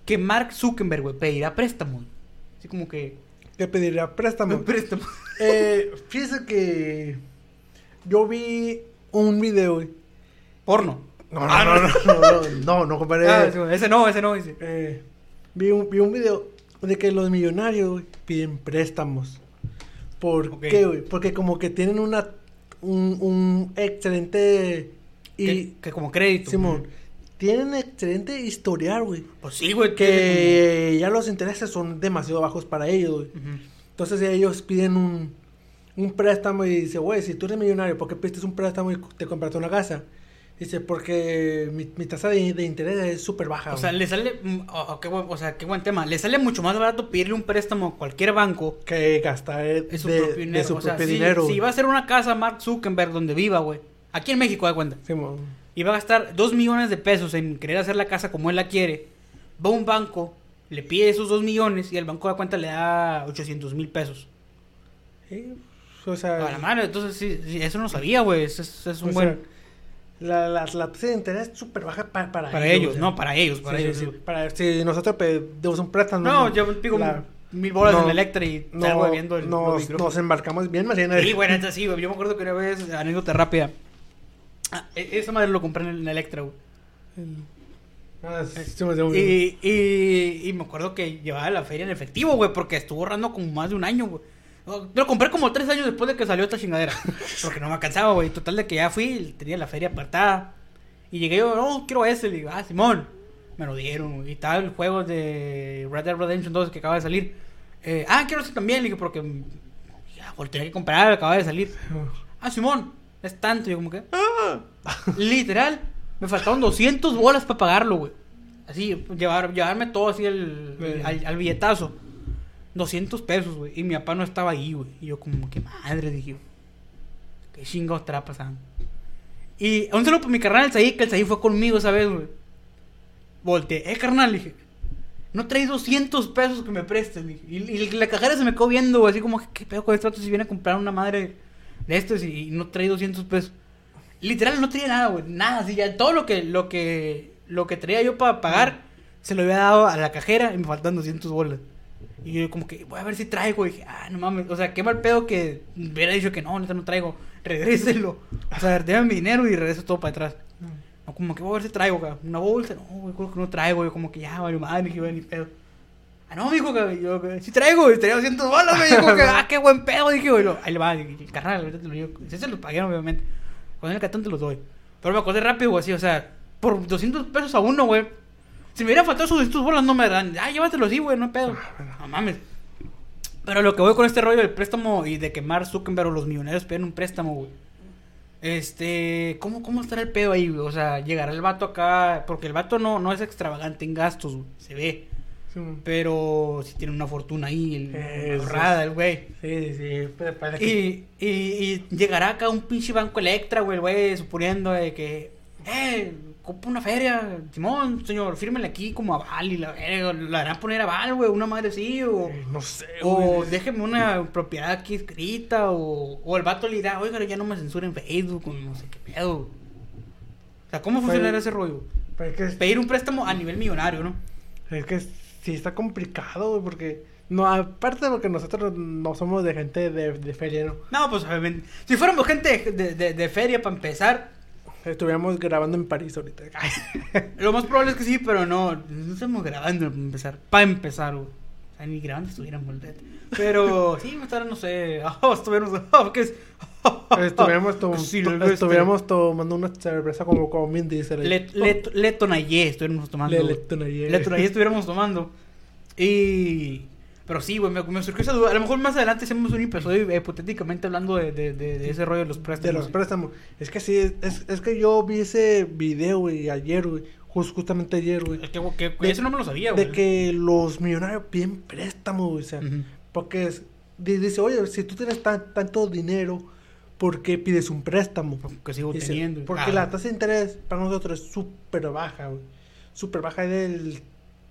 A: que Mark Zuckerberg, güey, pedirá préstamos? Así como que...
B: ¿Qué pediría? Préstamo.
A: Préstamos.
B: eh, fíjese que yo vi un video, güey.
A: Porno.
B: No, no,
A: Ah,
B: no, no, no, no, no, no, compadre.
A: Ah, sí, güey, ese no, ese no, dice.
B: Eh, vi, un, vi un video de que los millonarios güey, piden préstamos. ¿Por
A: Ok.
B: qué, güey? Porque como que tienen una un, un excelente y
A: que, que como crédito.
B: Simón tienen excelente historial, güey.
A: Pues sí, güey.
B: Que ya los intereses son demasiado bajos para ellos, güey. Entonces ellos piden un, un préstamo y dice, güey, si tú eres millonario, ¿por qué pediste un préstamo y te compraste una casa? Dice, porque mi, mi tasa de, de interés es súper baja.
A: O sea,
B: güey".
A: le sale, oh, qué buen, o sea, qué buen tema. Le sale mucho más barato pedirle un préstamo a cualquier banco
B: que gastar de,
A: su
B: de-
A: propio
B: de
A: dinero.
B: su
A: o sea,
B: propio
A: si,
B: dinero.
A: si va a hacer una casa Mark Zuckerberg donde viva, güey. Aquí en México, da cuenta.
B: Simón.
A: Y va a gastar dos millones de pesos en querer hacer la casa como él la quiere. Va a un banco, le pide esos dos millones y el banco da cuenta le da 800 mil pesos.
B: Sí, O sea,
A: A la madre, entonces sí, sí, eso no sabía, güey. Es, es- es un
B: o
A: buen.
B: sea, la, la, la tasa de interés es súper baja pa- para,
A: para ellos,
B: sea.
A: no, para ellos, para
B: Sí,
A: ellos.
B: sí. Para, si nosotros pedimos un préstamo.
A: No, yo
B: la-
A: mil bolas
B: no,
A: en Electra y salgo viendo el,
B: nos, nos embarcamos bien, imagínate.
A: Sí, güey, neta, sí, güey. Yo me acuerdo que una vez, anécdota rápida. Ah, e- esa madre lo compré en el Electra, güey.
B: Ah, sí, me- sí,
A: Y, y, y me acuerdo que llevaba la feria en efectivo, güey, porque estuvo ahorrando como más de un año, güey. Oh, Lo compré como tres años después de que salió esta chingadera. Porque no me alcanzaba, güey. Total de que ya fui, tenía la feria apartada. Y llegué yo, no, quiero ese. Le digo, ah, Simón. Me lo dieron. Y tal, el juego de Red Dead Redemption 2 que acaba de salir. Eh, ah, quiero ese también. Le digo, porque mm, ya, pues, tenía que comprar, acaba de salir. Ah, Simón, es tanto. Yo como que, ah. Literal, me faltaron 200 bolas para pagarlo, güey. Así, llevar, llevarme todo así el,
B: Sí.
A: al, al billetazo. 200 pesos, güey. Y mi papá no estaba ahí, güey. Y yo como que madre, dije. ¿Qué chingados estará pasando? Y un saludo para mi carnal, el Saí, que el Saí fue conmigo esa vez, güey. Volteé, eh, carnal, dije. No traes 200 pesos que me prestes, dije. Y, la cajera se me quedó viendo, güey. Así como, ¿qué pedo con este vato si viene a comprar una madre de estos y, y no trae 200 pesos? Literal, no traía nada, güey. Nada, así ya. Todo lo que, lo que, lo que traía yo para pagar, se lo había dado a la cajera y me faltan 200 bolas. Y yo como que, voy a ver si traigo. Y dije, ah, no mames. O sea, qué mal pedo que hubiera dicho que no, neta no traigo. Regréselo. O sea, déjame mi dinero y regreso todo para atrás. No, como que voy a ver si traigo, güey. Una bolsa. No, güey, creo que no traigo. Yo como que ya, vale, madre, dije, ni pedo. Ah, no, dijo que yo, que sí traigo, y traigo 200 bolas. Yo como que, ah, qué buen pedo, dije, güey. Ahí le va, dije, carnal, ahorita te lo digo. Sí se los pagué, obviamente. Con el cartón te los doy. Pero me acordé rápido, güey, así, o sea, por 200 pesos a uno, güey. Si me hubiera faltado esos 200 bolas, no me dan. Ah, llévatelo así, güey, no hay pedo. No mames. Pero lo que voy con este rollo del préstamo y de que Mark Zuckerberg o los millonarios piden un préstamo, güey. Este, ¿cómo, ¿cómo estará el pedo ahí, güey? O sea, llegará el vato acá, porque el vato no, no es extravagante en gastos, güey, se ve.
B: Sí,
A: Pero si tiene una fortuna ahí, el, ahorrada, el güey.
B: sí, sí. que-
A: Y, y, y llegará acá un pinche banco Electra, güey, el güey, suponiendo de que, eh, compra una feria, Simón, señor, fírmele aquí como aval y la verga, la harán poner aval, güey, una madre así, o,
B: Eh, No sé,
A: o
B: güey.
A: déjeme una propiedad aquí escrita, o, o el vato le dirá, oiga, ya no me censuren en Facebook, o no sé qué pedo. O sea, ¿cómo
B: Pero-
A: funcionará ese rollo?
B: Pero es que,
A: Pedir un préstamo a nivel millonario, ¿no?
B: es que sí está complicado, güey, porque... No, aparte de lo que nosotros no somos de gente de, de feria, ¿no?
A: No, pues obviamente, si fuéramos gente de, de, de feria para empezar,
B: Estuviéramos grabando en París ahorita.
A: Lo más probable es que sí, pero no. No estamos grabando para empezar. Para empezar, güey. O sea, ni grabando estuviéramos. Pero sí, me estarán, no sé. Oh, estuviéramos. Oh, ¿Qué es?
B: estuviéramos, to-
A: Sí,
B: to-
A: lo ves,
B: estuviéramos tomando una cerveza como, como Diesel. ahí.
A: Le, le, le estuviéramos tomando.
B: Le- le
A: estuviéramos tomando. Y. Pero sí, güey, me, me surgió esa duda. A lo mejor más adelante hacemos un episodio hipotéticamente hablando de, de, de, de ese rollo de los préstamos.
B: De los préstamos. Es que sí, es, es que yo vi ese video, güey, ayer, güey. jus- justamente ayer, güey.
A: Es que, que- que
B: De-
A: eso no me lo sabía, güey.
B: De que los millonarios piden préstamos, güey. O sea, porque es- di- dice, oye, si tú tienes tan, tanto dinero, ¿por qué pides un préstamo?
A: Que sigo
B: Dice,
A: teniendo.
B: porque
A: Ah,
B: la tasa de interés para nosotros es súper baja, güey. Súper baja es del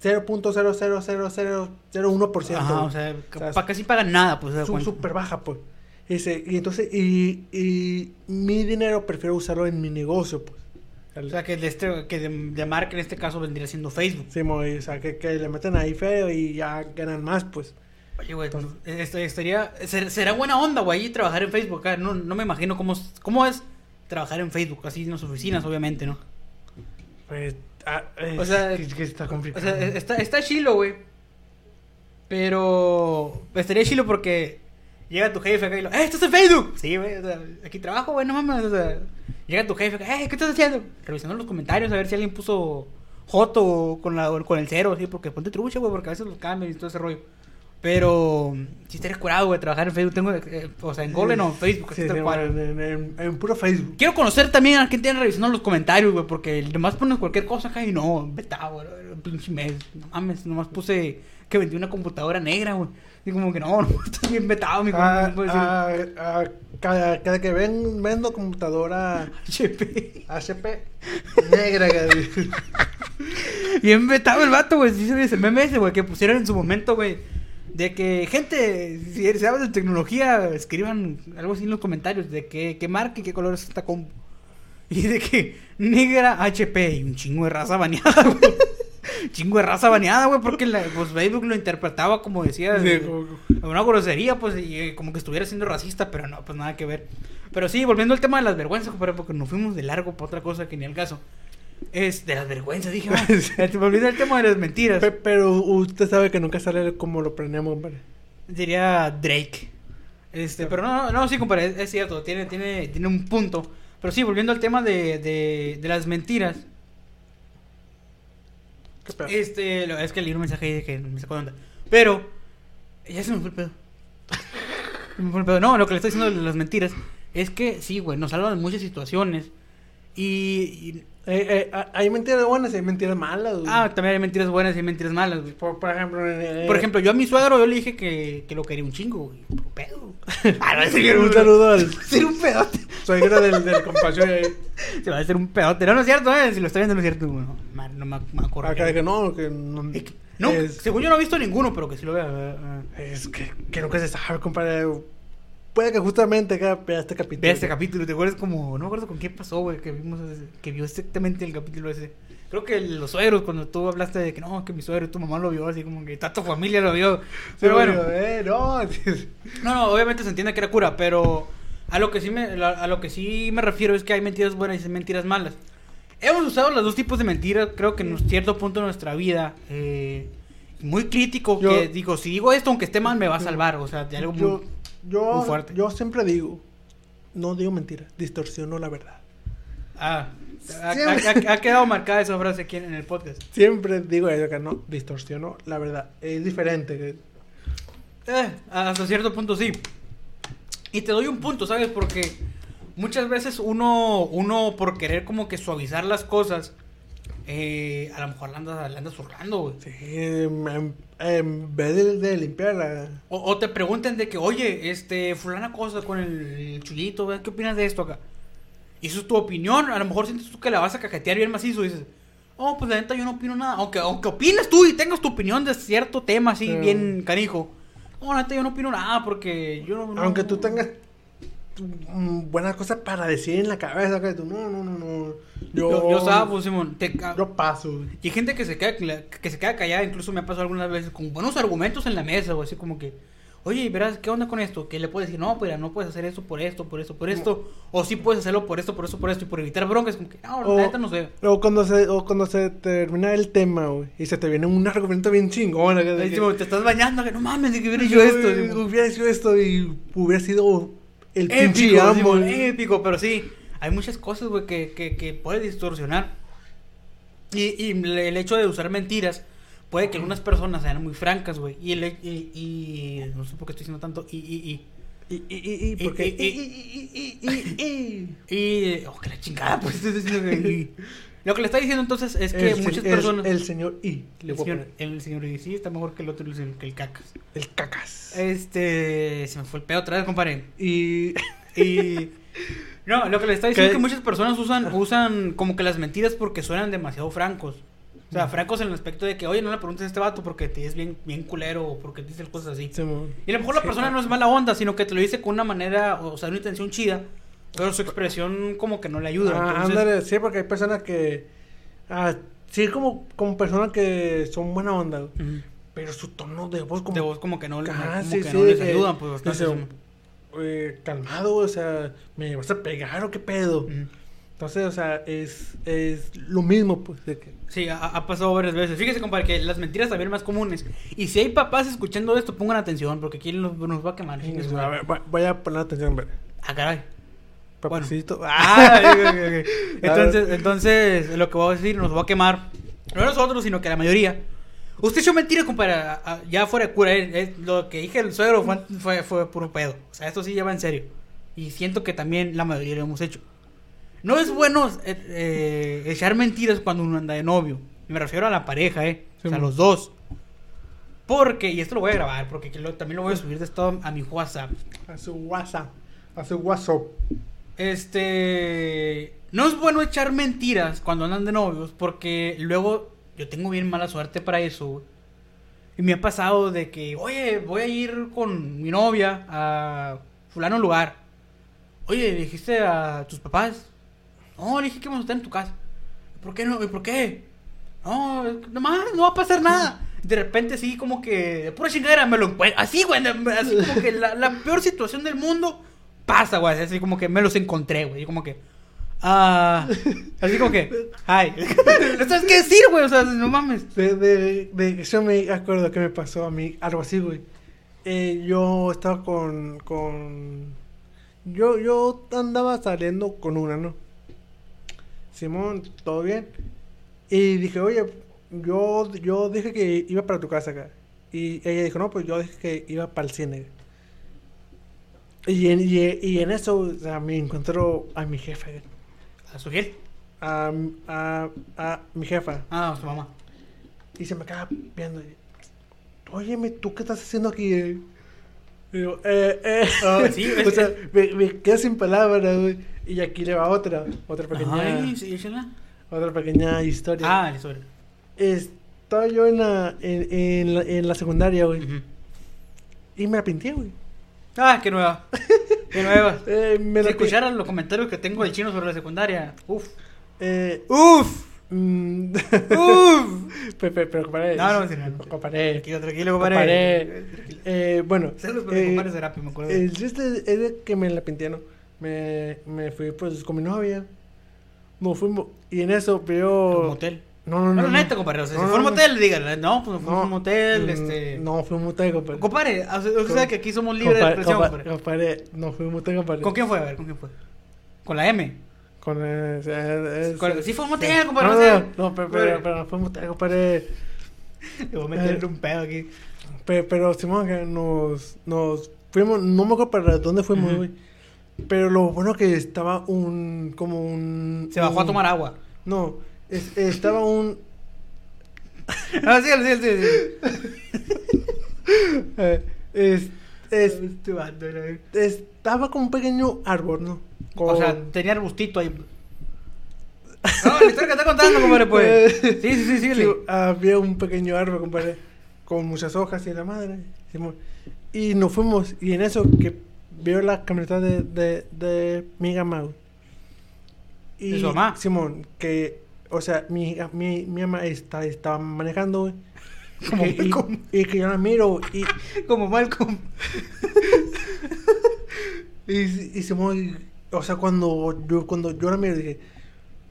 B: 0.00001%.
A: Ajá, o sea,
B: O sea,
A: para casi pagan nada, pues. cuenta.
B: súper baja, pues. Ese, y entonces, y, y mi dinero prefiero usarlo en mi negocio, pues.
A: O sea, que de, este, que de, de marca en este caso vendría siendo Facebook.
B: Sí, o sea, que, que le meten ahí feo y ya ganan más, pues.
A: Oye, güey, esto estaría... ser- será buena onda, güey, trabajar en Facebook acá. No, no me imagino cómo, es- cómo es trabajar en Facebook, así en las oficinas, obviamente, ¿no?
B: Pues, ah,
A: O sea,
B: que, que está
A: O
B: complicado.
A: sea, está, está chilo, güey. Pero estaría chilo porque llega tu jefe acá y lo, ¡eh, estás en Facebook! Sí, güey, o sea, aquí trabajo, güey, no mames, o sea, llega tu jefe acá, ¡eh, qué estás haciendo! Revisando los comentarios a ver si alguien puso Joto con, la, con el cero, así, porque ponte trucha, güey, porque a veces los cambian y todo ese rollo. Pero si estaría curado, güey, trabajar en Facebook. Tengo, eh, o sea, en Golden o en Facebook,
B: Sí, en, en- en- en puro Facebook.
A: Quiero conocer también a quien tiene revisando los comentarios, güey, porque nomás pones cualquier cosa acá y no, vetado, güey, un pinche mes. No mames, nomás puse que vendí una computadora negra, güey. Y como que no, no, estás bien vetado, mi
B: Ah,
A: decir.
B: ah, ah, cada, cada que ven, vendo computadora
A: HP.
B: HP negra, güey.
A: Bien vetado el vato, güey. Sí, se el meme ese, güey, que pusieron en su momento, güey. De que, gente, si sabes de tecnología, escriban algo así en los comentarios. De que, qué marca y qué color es esta compu. Y de que, negra HP. Y un chingo de raza baneada, güey. chingo de raza baneada, güey. Porque la, pues, Facebook lo interpretaba como decía.
B: Sí,
A: de-
B: como-
A: una grosería, pues, y eh, como que estuviera siendo racista, pero no, pues nada que ver. Pero sí, volviendo al tema de las vergüenzas, porque nos fuimos de largo para otra cosa que ni al caso. Es de las vergüenzas, dije, ah, volviendo al tema de las mentiras.
B: Pe- Pero usted sabe que nunca sale como lo planeamos, hombre.
A: Diría Drake. Este, pero no, no, sí, compadre, es, es cierto, tiene, tiene, tiene un punto. Pero sí, volviendo al tema de, de, de las mentiras.
B: ¿Qué pedo?
A: Este, lo- es que leí un mensaje ahí de que me sacó de onda. Pero, ya se me fue el pedo. Se me fue el pedo. No, lo que le estoy diciendo de las mentiras es que sí, güey, nos salvan de muchas situaciones. Y, y-
B: Eh, eh, ah, hay mentiras buenas y hay mentiras malas, güey.
A: ah, también hay mentiras buenas y hay mentiras malas, güey.
B: por, por ejemplo, eh,
A: Por ejemplo, yo a mi suegro yo le dije que, que lo quería un chingo, güey. Pedo. Ah, no, sí,
B: un saludo al
A: Ser un pedote.
B: suegro del, del compasión.
A: Se va a hacer un pedote. No, no es cierto, eh. Si lo está viendo, no es cierto. No, no, no me, me acuerdo.
B: Acá de que no, que no.
A: Que- No,
B: es,
A: según yo no he visto ninguno, pero que sí lo vea.
B: es que, que nunca se sabe, compadre. Puede que justamente acá vea este capítulo.
A: Ve este capítulo, ¿te acuerdas como, no me acuerdo con qué pasó, güey, que vimos, ese- que vio exactamente el capítulo ese? Creo que los suegros, cuando tú hablaste de que no, que mi suegro y tu mamá lo vio, así como que toda tu familia lo vio. Pero bueno,
B: Eh, no.
A: no, no, obviamente se entiende que era cura, pero a lo que sí me, a lo que sí me refiero es que hay mentiras buenas y mentiras malas. Hemos usado los dos tipos de mentiras, creo que en un cierto punto de nuestra vida, eh, muy crítico,
B: Yo-
A: que digo, si digo esto, aunque esté mal, me va a salvar, o sea, de algo muy...
B: yo, yo,
A: muy fuerte.
B: yo siempre digo, no digo mentiras, distorsiono la verdad.
A: Ah, ha, quedado marcada esa frase aquí en, el podcast.
B: Siempre digo eso, que no, distorsiono la verdad. Es diferente.
A: Eh, hasta cierto punto sí. Y te doy un punto, ¿sabes? Porque muchas veces uno, uno por querer como que suavizar las cosas, eh, a lo mejor la andas, la andas zurrando, güey.
B: Sí, en, en vez de, de limpiarla.
A: O, o te preguntan de que, oye, este, fulana cosa con el, el chullito, ¿verdad? ¿qué opinas de esto acá? Y eso es tu opinión, a lo mejor sientes tú que la vas a cajetear bien macizo y dices, oh, pues la neta yo no opino nada. Aunque, aunque opines tú y tengas tu opinión de cierto tema así,
B: Sí.
A: bien canijo. No, la neta yo no opino nada porque yo no... no-
B: Aunque tú tengas buenas cosas para decir en la cabeza, que tú, no, no, no, no. Yo,
A: Yo, yo sabo, Simón. te ca-
B: yo paso.
A: Y hay gente que se, queda, que se queda callada, incluso me ha pasado algunas veces con buenos argumentos en la mesa, o así como que, oye, verás, ¿qué onda con esto? Que le puedes decir, no, pues no puedes hacer esto por esto, por esto, por esto, o sí puedes hacerlo por esto, por esto, por esto, y por evitar broncas, como que, no,
B: O,
A: la neta no sé.
B: o cuando se, o cuando se termina el tema, güey, y se te viene un argumento bien chingón. que,
A: Simón, te estás bañando, que no mames, de que hubiera hecho esto.
B: Hubiera hecho esto y hubiera sido el pinche
A: Épico,
B: amo. Güey.
A: épico, pero sí, hay muchas cosas, güey, que, que, que puede distorsionar. Y, y el hecho de usar mentiras puede que algunas personas sean muy francas, güey. Y, el- y, y- no sé por qué estoy diciendo tanto. Y, y,
B: Y, y, y, y, porque.
A: y-
B: y, y, y, y, y.
A: y, y- oh, que la chingada, pues estoy diciendo que- y- Lo que le está diciendo entonces es que
B: El
A: muchas
B: el-
A: personas.
B: El, señor I. Le
A: el, señor, el señor y sí está mejor que el otro, el, el cacas.
B: El cacas.
A: Este. Se me fue el pedo otra vez, compadre.
B: Y.
A: Y. No, lo que le está diciendo
B: ¿Qué?
A: es que muchas personas usan, usan como que las mentiras porque suenan demasiado francos. O sea, francos en el aspecto de que, oye, no le preguntes a este vato porque te es bien, bien culero o porque te dice cosas así. Y a lo mejor la persona no es mala onda, sino que te lo dice con una manera, o sea, una intención chida, pero su expresión como que no le ayuda.
B: Ah,
A: Entonces,
B: ándale, sí, porque hay personas que. Ah, sí, como, como personas que son buena onda,
A: ujú,
B: pero su tono de voz como.
A: de voz como que no,
B: Ah,
A: como
B: sí,
A: que
B: sí,
A: no les
B: que
A: ayudan, pues bastante.
B: dice, eh, calmado, o sea, ¿me vas a pegar o qué pedo? Entonces, o sea, es, es lo mismo, pues, de que.
A: Sí, ha, ha pasado varias veces. Fíjese, compadre, que las mentiras también más comunes. Y si hay papás escuchando esto, pongan atención, porque aquí nos, nos va a quemar. su
B: A ver, voy- voy a poner atención, ver.
A: Ah, caray. Bueno.
B: Papacito.
A: Ah.
B: A
A: Entonces, entonces, lo que voy a decir nos va a quemar. No nosotros, sino que la mayoría. Usted echó mentira, compadre. a- a- Ya fuera de cura. eh, eh, lo que dije el suegro fue, fue, fue puro pedo. O sea, esto sí ya va en serio. Y siento que también la mayoría lo hemos hecho. No es bueno eh, eh, echar mentiras cuando uno anda de novio. Me refiero a la pareja, ¿eh?
B: Sí,
A: o sea,
B: mo.
A: los dos. Porque, y esto lo voy a grabar, porque lo- también lo voy a subir de estado a mi WhatsApp.
B: A su WhatsApp. A su WhatsApp.
A: Este. No es bueno echar mentiras cuando andan de novios, porque luego yo tengo bien mala suerte para eso. Y me ha pasado de que, oye, voy a ir con mi novia a fulano lugar. Oye, ¿le dijiste a tus papás? No, le dije que vamos a estar en tu casa. ¿Por qué no? ¿Y por qué? No, nomás no va a pasar nada. De repente sí, como que pura chingadera me lo encuentro. Así, güey, así como que la peor situación del mundo pasa, güey. Así como que me los encontré, güey. Y como que... Ah, así como que... Ay. No sabes qué decir, güey. O sea, no mames.
B: De, de, de eso me acuerdo que me pasó a mí algo así, güey. eh, yo estaba con, con... Yo, yo andaba saliendo con una, ¿no? Simón, ¿todo bien? Y dije, oye, yo, yo dije que iba para tu casa acá. Y ella dijo, no, pues yo dije que iba para el cine. Y en, y, y en eso o sea, me encontró a mi jefe.
A: ¿A su gel?
B: A, a, a mi jefa.
A: Ah, a su mamá.
B: Y se me queda viendo. Óyeme, ¿tú qué estás haciendo aquí? eh?" Y yo, eh, eh.
A: Ah, sí,
B: o sea, me, me quedé sin palabras, güey. Y aquí le va otra, otra pequeña,
A: Ay, sí,
B: otra pequeña historia.
A: Ah, el sobre.
B: Estaba yo en la, en, en la, en la secundaria, güey. Y me la pinté, güey.
A: Ah, qué nueva. Qué nueva.
B: Eh, me
A: si escucharan los comentarios que tengo del chino sobre la secundaria. Uf.
B: Eh,
A: Uf.
B: mm,
A: Uf.
B: pero, pero, pero, compadre.
A: No, no, no.
B: Compadre.
A: Tranquilo, tranquilo. Compadre.
B: Eh, bueno.
A: Saludos por
B: eh,
A: Serapi, me acuerdo.
B: El chiste es de que me la pinté, ¿no? Me, me fui pues con mi novia. Nos fuimos. Y en eso veo.
A: Un motel.
B: No, no, no.
A: No,
B: no.
A: neta, compadre. O sea,
B: No,
A: si
B: no,
A: fue un
B: no.
A: motel, díganle. No, pues fue
B: No.
A: un motel,
B: Mm,
A: este.
B: No, fue un motel, compadre.
A: Compadre, usted sabe que aquí somos libres de expresión,
B: compa-
A: compadre.
B: compadre, no fue un motel, compadre.
A: ¿Con quién fue? A ver, ¿con quién fue? ¿Con la M?
B: Con el. eh, eh,
A: sí fue un motel, compadre,
B: No,
A: no
B: no,
A: sé.
B: no, pero, no fue un motel, compadre.
A: Le voy a meterle un pedo aquí.
B: Pero, Simón, que nos, nos fuimos, no me acuerdo para dónde fuimos, güey. Pero lo bueno que estaba un, como un...
A: Se bajó a tomar agua.
B: No, es- estaba un...
A: No, sí, sí, sí. sí.
B: eh, es, es-
A: Este
B: estaba como un pequeño árbol, ¿no?
A: O
B: Con-
A: sea, tenía arbustito ahí. No, la historia que está contando, compadre, pues. Sí, sí, sí, sí.
B: Sí, había un pequeño árbol, compadre, con muchas hojas y la madre. Simón. Y nos fuimos, y en eso que veo la camioneta de, de, de mi mamá. Y
A: ¿De su mamá?
B: Simón, que, o sea, mi, mi, mi mamá está, estaba manejando, güey.
A: Como
B: y, y-
A: Malcolm.
B: y que yo la miro, y,
A: Como Malcolm.
B: y, y Simón, y- o sea, cuando yo, cuando yo la miro, dije,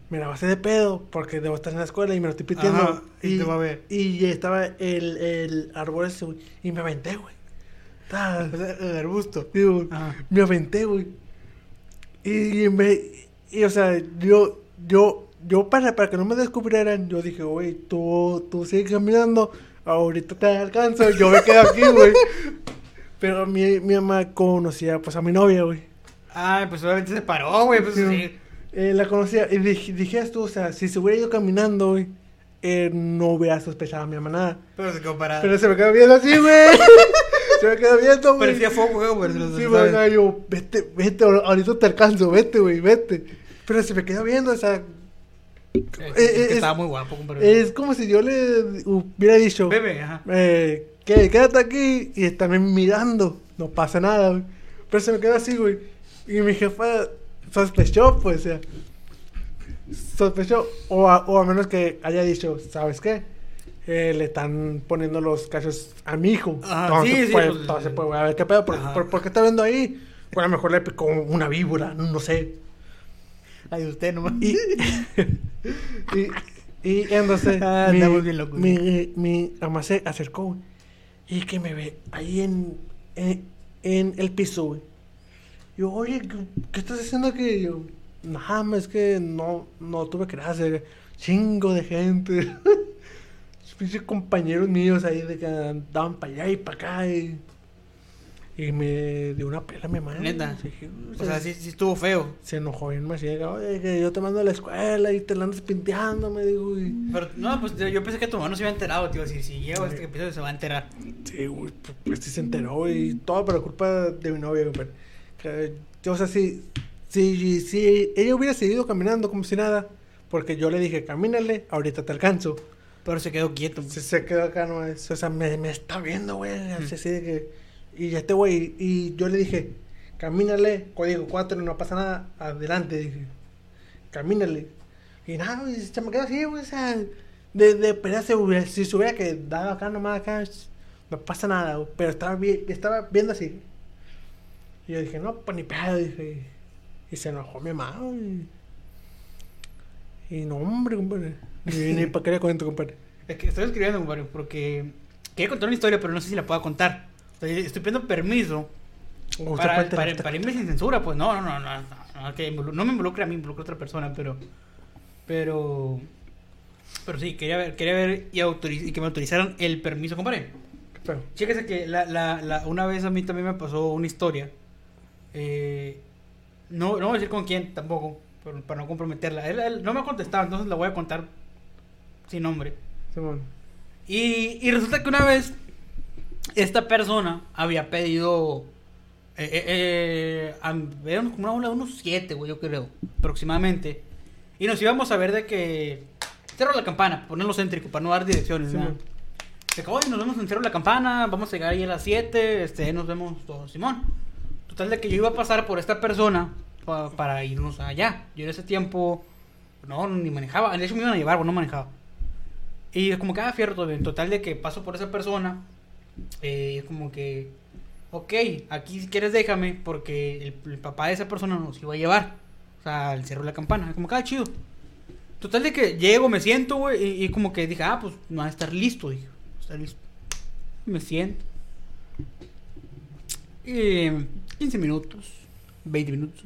B: me la pasé de pedo, porque debo estar en la escuela y me lo estoy pitiendo.
A: Y te va a ver.
B: Y estaba el, el árbol ese, güey, y me aventé, güey. Ta-
A: O sea, el arbusto.
B: Digo, me aventé, güey. Y, y me, y, o sea, yo, yo, yo para, para que no me descubrieran, yo dije, güey, tú, tú sigues caminando, ahorita te alcanzo, yo me quedo aquí, güey. Pero mi, mi mamá conocía, pues, a mi novia, güey.
A: Ay, pues obviamente se paró, güey. Pues
B: Sí.
A: sí.
B: Eh, la conocía, y dij- dijeras tú, o sea, si se hubiera ido caminando, güey, eh, no hubiera sospechado a mi mamá nada.
A: Pero se quedó parado.
B: Pero se me quedó viendo así, güey. se me quedó viendo, güey.
A: Parecía fuego, güey.
B: Sí, güey, yo, vete, vete, ahor- ahorita te alcanzo, vete, güey, vete. Pero se me quedó viendo, o sea,
A: Eh,
B: eh,
A: es que
B: es-
A: estaba muy guapo, compadre.
B: es como si yo le hubiera dicho,
A: Bebe, ajá.
B: eh, que quédate aquí y estarme mirando, no pasa nada, güey. Pero se me quedó así, güey. Y mi jefa sospechó, pues, o sea, sospechó, o a, o a menos que haya dicho, ¿sabes qué? Eh, le están poniendo los cachos a mi hijo.
A: Ajá,
B: entonces,
A: sí, sí,
B: pues,
A: pues,
B: entonces, pues, a ver qué pedo, ¿por, por, por qué está viendo ahí? Bueno, a lo mejor le picó una víbora, no sé.
A: Ay, usted nomás.
B: Y, y, y entonces
A: Ah,
B: mi,
A: bien locos.
B: mi, mi mamá se acercó güey, y que me ve ahí en, en, en el piso, güey. Yo, oye, ¿qué, qué estás haciendo aquí? Yo, nada más es que no, no tuve que hacer chingo de gente. Pinches compañeros míos ahí de que andaban para allá y para acá y, y me dio una pela mi mamá.
A: Neta.
B: Sí,
A: O sea, sí, sí estuvo feo.
B: se enojó bien más y oye, que yo te mando a la escuela y te la andas pinteando, me dijo. Y...
A: Pero no, pues yo pensé que tu mamá no se había enterado, tío. Si, si llego a este episodio se va a enterar.
B: Sí, güey, pues, pues sí se enteró y todo por culpa de mi novia, compadre. O sea, si, si, si ella hubiera seguido caminando como si nada, porque yo le dije, camínale, ahorita te alcanzo.
A: Pero se quedó quieto.
B: Se, se quedó acá, no o sea, me, me está viendo, güey, así de que, y este güey, y yo le dije, camínale, código 4, no pasa nada, adelante, dije, camínale. Y nada, güey, se me quedó así, güey, o sea, de, de pelear, se hubiera- si se hubiera quedado acá nomás, acá, no pasa nada, pero estaba, vi- estaba viendo así. Y yo dije, no, pues ni pedo, dije, y se enojó mi mamá, güey. Y no, hombre, compadre, ni, ni para qué le cuento, compadre.
A: Es que estoy escribiendo, compadre, porque quería contar una historia, pero no sé si la puedo contar. Estoy, estoy pidiendo permiso para, para, para irme sin censura, pues no, no, no, no, no, no, que involu- no me involucre a mí, involucre a otra persona, pero, pero, pero sí, quería ver, quería ver y, autoriz- y que me autorizaran el permiso, compadre.
B: Feo.
A: Chéquese que la, la, la, una vez a mí también me pasó una historia. Eh, no, no voy a decir con quién tampoco, pero para no comprometerla. Él, él no me ha contestado, entonces la voy a contar sin nombre.
B: Simón.
A: Y, y resulta que una vez esta persona había pedido. Eh, eh, eh, eran como una ola de unos 7, güey, yo creo, aproximadamente. Y nos íbamos a ver de que. Cerro la campana, ponerlo céntrico, para no dar direcciones,
B: Sí, man.
A: Se acabó y nos vemos en Cerro la Campana, vamos a llegar ahí a las 7, este, nos vemos todos, Simón. Total de que yo iba a pasar por esta persona pa- para irnos allá. Yo en ese tiempo, no, ni manejaba, de hecho me iban a llevar, pero no manejaba. Y como que, ah, fierro, todo bien. Total de que paso por esa persona, eh, como que, ok, aquí si quieres déjame, porque el, el papá de esa persona nos iba a llevar, o sea, al Cerro la Campana. Es como que, ah, chido. Total de que llego, me siento, güey, y, y como que dije, ah, pues no va a estar listo, dije, está listo. Me siento. Y 15 minutos, 20 minutos,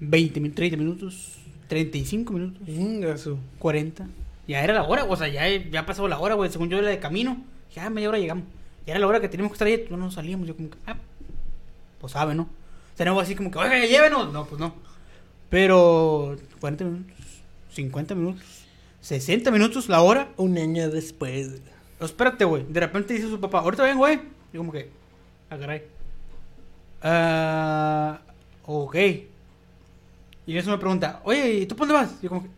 A: 20, min- 30 minutos, 35 minutos,
B: Venga, su.
A: 40. Ya era la hora, o sea, ya, ya pasó la hora, güey, según yo era de camino. Ya media hora llegamos. Ya era la hora que teníamos que estar ahí, no nos salíamos. Yo como que, ah, pues sabe, ¿no? No así como que, oiga, ya llévenos. No, pues no. Pero 40 minutos, 50 minutos, 60 minutos la hora.
B: Un año después.
A: Espérate, güey. De repente dice su papá, ahorita ven, güey. Y como que, ah, caray. Ah, ok. Y eso me pregunta, oye, ¿y tú por dónde vas? Y yo como que,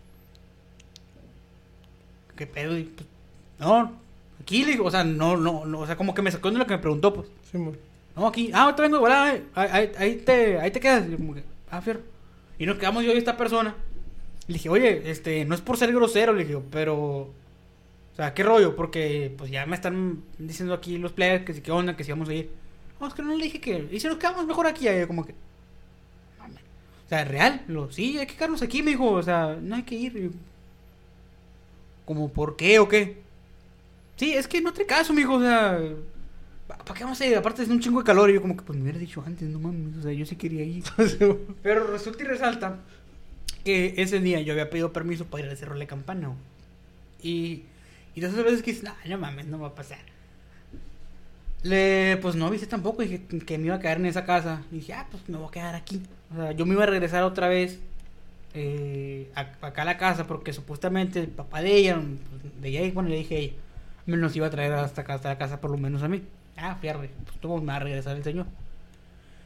A: ¿qué pedo? Y, pues, no, aquí, le digo, o sea, no, no, no, o sea, como que me sacó de lo que me preguntó, pues. No, aquí, ah, ahorita vengo, voilà, ahí, ahí, ahí te, ahí te quedas. Y yo como que, ah, fierro. Y nos quedamos yo y esta persona. Le dije, oye, este, no es por ser grosero, le dije, pero. O sea, ¿qué rollo? Porque, pues ya me están diciendo aquí los players que si qué onda, que si vamos a ir. No, es que no le dije que. Y si nos quedamos mejor aquí, ahí, como que. O sea, ¿real? Lo, sí, hay que quedarnos aquí, me dijo. O sea, no hay que ir. Como, ¿por qué o qué? Sí, es que no te caso, mijo, o sea. ¿Para qué vamos a ir? Aparte es un chingo de calor. Y yo como que, pues me hubiera dicho antes, no mames. O sea, yo sí quería ir. Pero resulta y resalta que ese día yo había pedido permiso para ir al Cerro de la Campana. Y, y de esas veces que dices, no, no mames, no va a pasar. Le, pues no avisé tampoco, dije que me iba a quedar en esa casa. Y dije, ah, pues me voy a quedar aquí. O sea, yo me iba a regresar otra vez eh, a- acá a la casa porque supuestamente el papá de ella, pues, de ella, bueno, le dije a ella, me nos iba a traer hasta acá, hasta la casa por lo menos a mí. Ah, fierre, pues tú me va a regresar el señor.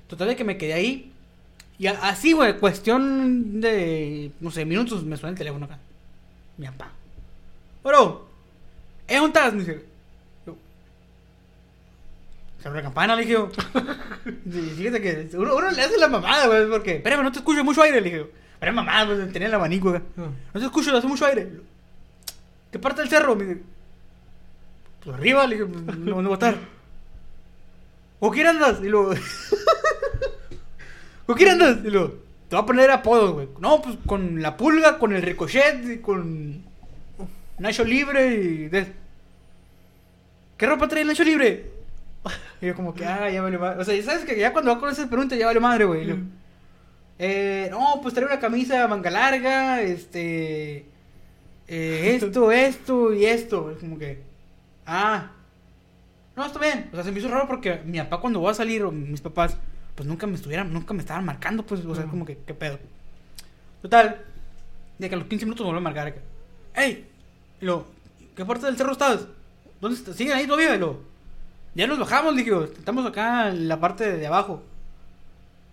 A: Total de que me quedé ahí. Y así, güey, cuestión de, no sé, minutos me suena el teléfono acá. Mi papá. Bro, ¿eh, dónde estás? Me dice, yo, cerró la campana, le dije yo. Sí, Fíjate que uno, uno le hace la mamada, güey, porque, espérame, no te escucho mucho aire, le dije yo. Pero mamada, pues, tenía el abanico acá.
B: Ah.
A: No te escucho, hace mucho aire. ¿Qué parte del cerro? Me dice, pues arriba, le dije, pues, ¿dónde voy a estar? ¿O quién andas? Y luego, ¿con quién andas? Y luego, te voy a poner apodos, güey. No, pues con la pulga, con el ricochet, y con Nacho Libre y de... ¿Qué ropa trae el Nacho Libre? Y yo como que, ah, ya vale madre. O sea, ¿sabes que ya cuando va con esas preguntas ya vale madre, güey? Luego, eh, no, pues trae una camisa manga larga, este... eh, esto, esto y esto. Es como que... Ah. No, está bien. O sea, se me hizo raro porque mi papá cuando voy a salir, o mis papás, pues nunca me estuvieran, nunca me estaban marcando, pues, o sea, como que, ¿qué pedo? Total, de que a los 15 minutos me vuelvo a marcar. acá. ¡Ey! Luego, ¿qué parte del cerro estás? ¿Dónde estás? ¿Siguen ahí todavía? Luego, ya nos bajamos, dije, estamos acá en la parte de, abajo.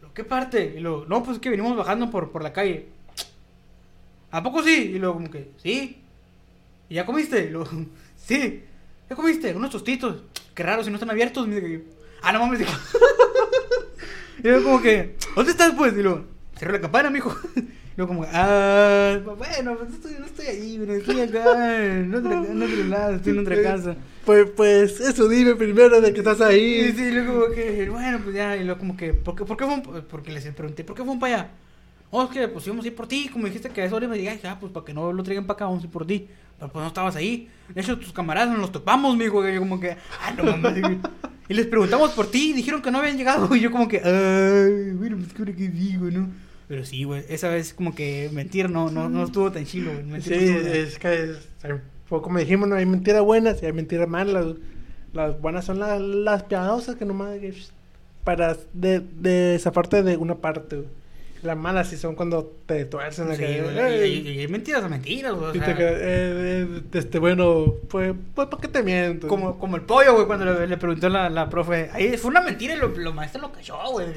A: Lo, ¿Qué parte? Y luego, no, pues es que venimos bajando por, por la calle. ¿A poco sí? Y luego, como que, sí. ¿Y ya comiste? Y sí. ¿Qué comiste? Unos tostitos. Qué raro, si no están abiertos. Me dice, ah, no mames. y luego, como que, ¿dónde estás, pues? Y luego, cerró la campana, mijo. Y luego, como, ah, bueno, pues no estoy, no estoy ahí, pero estoy acá, en otro, en otro lado, estoy en otra casa.
B: Pues, pues, eso dime primero de que estás
A: Y
B: ahí.
A: sí, luego como que, bueno, pues ya, y luego como que, ¿por qué, por qué fueron, porque les pregunté, ¿por qué fueron para allá? Oh, es que pues íbamos a ir por ti, como dijiste que a esa hora me digas, ah, pues para que no lo traigan para acá, vamos a ir por ti. Pero pues no estabas ahí. De hecho, tus camaradas nos los topamos, me dijo, y yo como que, ah, no mames. Y les preguntamos por ti, y dijeron que no habían llegado, y yo como que, ay, bueno, pues qué que digo, ¿no? Pero sí, güey, esa vez como que mentir no, no, no estuvo tan chilo, güey.
B: Sí, es que es- como dijimos, no hay mentiras buenas y hay mentiras malas. Las buenas son las, las piadosas que nomás para de, de esa parte de una parte. güey. Las malas sí son cuando te tuercen.
A: Sí,
B: acá,
A: güey,
B: "Ey".
A: y, y- y mentiras a mentiras, güey.
B: te quedas, eh, eh, este, bueno, pues, pues, ¿para qué te miento?
A: como, como el pollo, güey, cuando le, le preguntó la, la profe. Ahí fue una mentira y lo, lo maestro lo cayó, güey.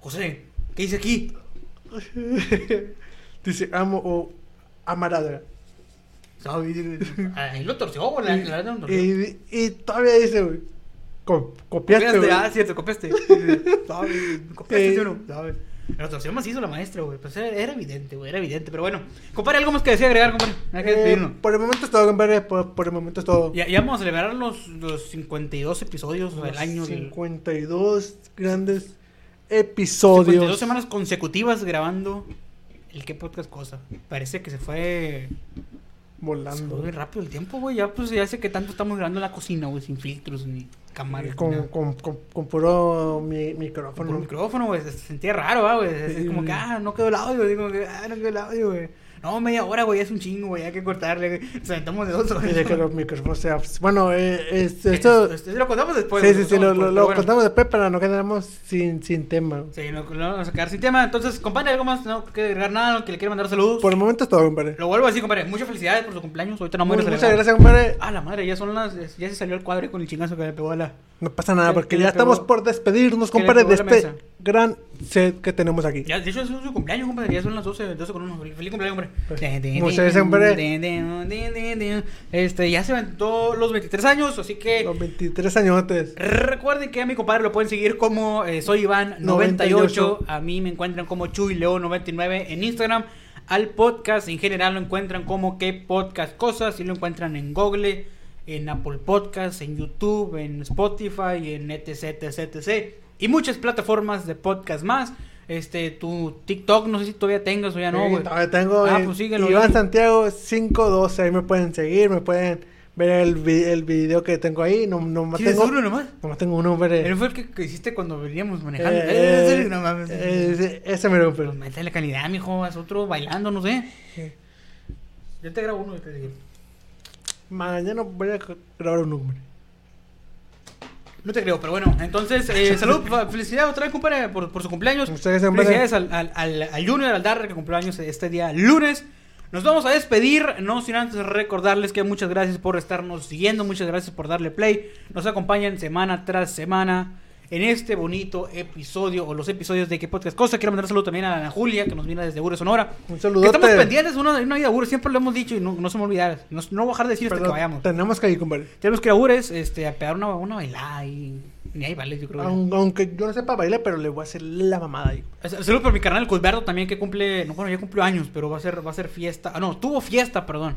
A: José, ¿qué dice aquí?
B: Dice, amo o amarada.
A: Ahí lo torció, güey. La, la, la, lo torció.
B: Y, y todavía dice, güey, co- copiaste,
A: Copiaste, ah, cierto, copiaste. Copiaste,
B: Eh.
A: ¿sí o no? La torsió macizo la maestra, güey. Pues era, era evidente, güey, era evidente. Pero bueno, compadre, algo más que decía agregar, compadre. Hay que
B: Eh, por el momento es todo, compadre. Por, por el momento es todo.
A: Ya, ya vamos a celebrar los, los 52 episodios o sea, el año del.
B: 52 grandes episodios.
A: 52 semanas consecutivas grabando el qué podcast cosa. Parece que se fue, se
B: volando.
A: fue muy rápido el tiempo, güey. Ya pues ya hace que tanto estamos grabando en la cocina, güey, sin filtros ni
B: Con, con, con, con puro mi,
A: Con
B: micrófono.
A: el micrófono, güey, se sentía raro, ¿va, güey. Es
B: Sí.
A: como que, ah, no quedó el audio, digo que, ah, no quedó el audio, güey. No, media hora, güey, es un chingo, güey, hay que cortarle, güey. Nos aventamos de dos horas.
B: Que los micrófonos sea. Bueno, eh, es-
A: Esto, lo contamos después.
B: sí, sí, sí, lo, lo, lo
A: bueno.
B: contamos después para no quedarnos sin, sin tema.
A: Sí, no vamos a quedar sin tema. Entonces, compadre, algo más, no que agregar nada, que le quiera mandar saludos.
B: Por el momento es todo, compadre.
A: Lo vuelvo a decir, compadre. Muchas felicidades por su cumpleaños. Ahorita no
B: Muy-
A: muero
B: muchas gracias, compadre.
A: Ah, la madre, ya son las. Ya se salió el cuadro con el chingazo que le pegó a la.
B: No pasa nada,
A: Que-
B: porque
A: que
B: ya estamos por despedirnos, compadre, de este gran set que tenemos aquí.
A: Ya, de hecho, es su cumpleaños, compadre. Ya son las 12, 12 con 1. Feliz cumpleaños, hombre.
B: Pues, muchas gracias, compadre.
A: Este, ya se aventó los 23 años, así que.
B: Los 23 añotes.
A: Recuerden que a mi compadre lo pueden seguir como eh, soy Iván98.
B: 98.
A: A mí me encuentran como Chuy León 99 en Instagram. Al podcast en general lo encuentran como que podcast cosas. Y lo encuentran en Google, en Apple Podcasts, en YouTube, en Spotify, en etc, etc, etc. Y muchas plataformas de podcast más. Este, tu TikTok, no sé si todavía tengas o ya no,
B: Sí,
A: güey.
B: todavía tengo
A: Ah,
B: eh,
A: pues síguelo
B: Iván. Santiago 512, ahí me pueden seguir, me pueden ver el, vi- el video que tengo ahí, no, no más
A: ¿Tienes
B: tengo,
A: uno nomás?
B: nomás tengo uno, hombre.
A: Él fue el que, que hiciste cuando veníamos manejando.
B: Eh,
A: Eh,
B: eh,
A: no mames.
B: ese me lo
A: Pero métele calidad, mijo. Haz otro bailando, no sé. Yo te grabo uno y te digo.
B: Mañana voy a grabar un hombre.
A: No te creo, pero bueno. Entonces, eh, salud, felicidades otra vez, compadre, por, por su cumpleaños.
B: Compadre.
A: Felicidades al, al, al, al Junior, al Darre, que cumplió años este día lunes. Nos vamos a despedir, no sin antes recordarles que muchas gracias por estarnos siguiendo, muchas gracias por darle play. Nos acompañan semana tras semana en este bonito episodio o los episodios de que podcast cosa. Quiero mandar un saludo también a Ana Julia, que nos viene desde Ure, Sonora.
B: Un
A: Que
B: saludote.
A: estamos pendientes de una, de una ida a Ures, siempre lo hemos dicho y no, no se me olvidar. No, no voy a dejar de decir hasta que vayamos.
B: tenemos que ir, compadre.
A: Tenemos que ir a Ures este, a pegar una, una bailada y ni ahí vale, yo creo.
B: Aun- Aunque yo no sepa bailar, pero le voy a hacer la mamada ahí.
A: Saludos por mi carnal Cusberto también que cumple, no, bueno, ya cumplió años, pero va a ser, va a ser fiesta. Ah, no, tuvo fiesta, perdón.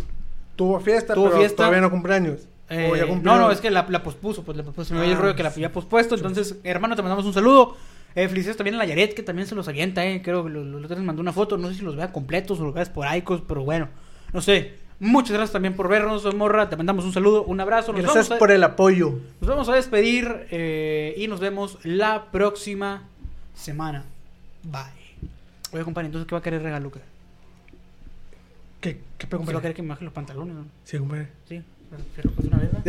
B: Tuvo fiesta,
A: Tuvo
B: pero
A: fiesta.
B: todavía no cumpleaños.
A: Eh, no, no, es que la, la pospuso, pues le pospuso. Me
B: Ah,
A: el rollo que la había pospuesto. Entonces, hermano, te mandamos un saludo. Eh, felicidades también a la Yaret, que también se los avienta, eh. Creo que los otros mandó una foto. No sé si los vea completos o los vea esporádicos, pero bueno, no sé. Muchas gracias también por vernos, Morra. Te mandamos un saludo, un abrazo. Nos
B: Gracias
A: vamos a-
B: por el apoyo.
A: Nos vamos a despedir eh, y nos vemos la próxima semana. Bye. Oye, compadre, entonces, ¿qué va a querer regalo? ¿Qué?
B: ¿Qué, qué pedo,
A: ¿Se va a
B: compadre?
A: querer que me baje los pantalones? ¿no?
B: Sí, compadre.
A: Sí, pero pues una vez, ¿no?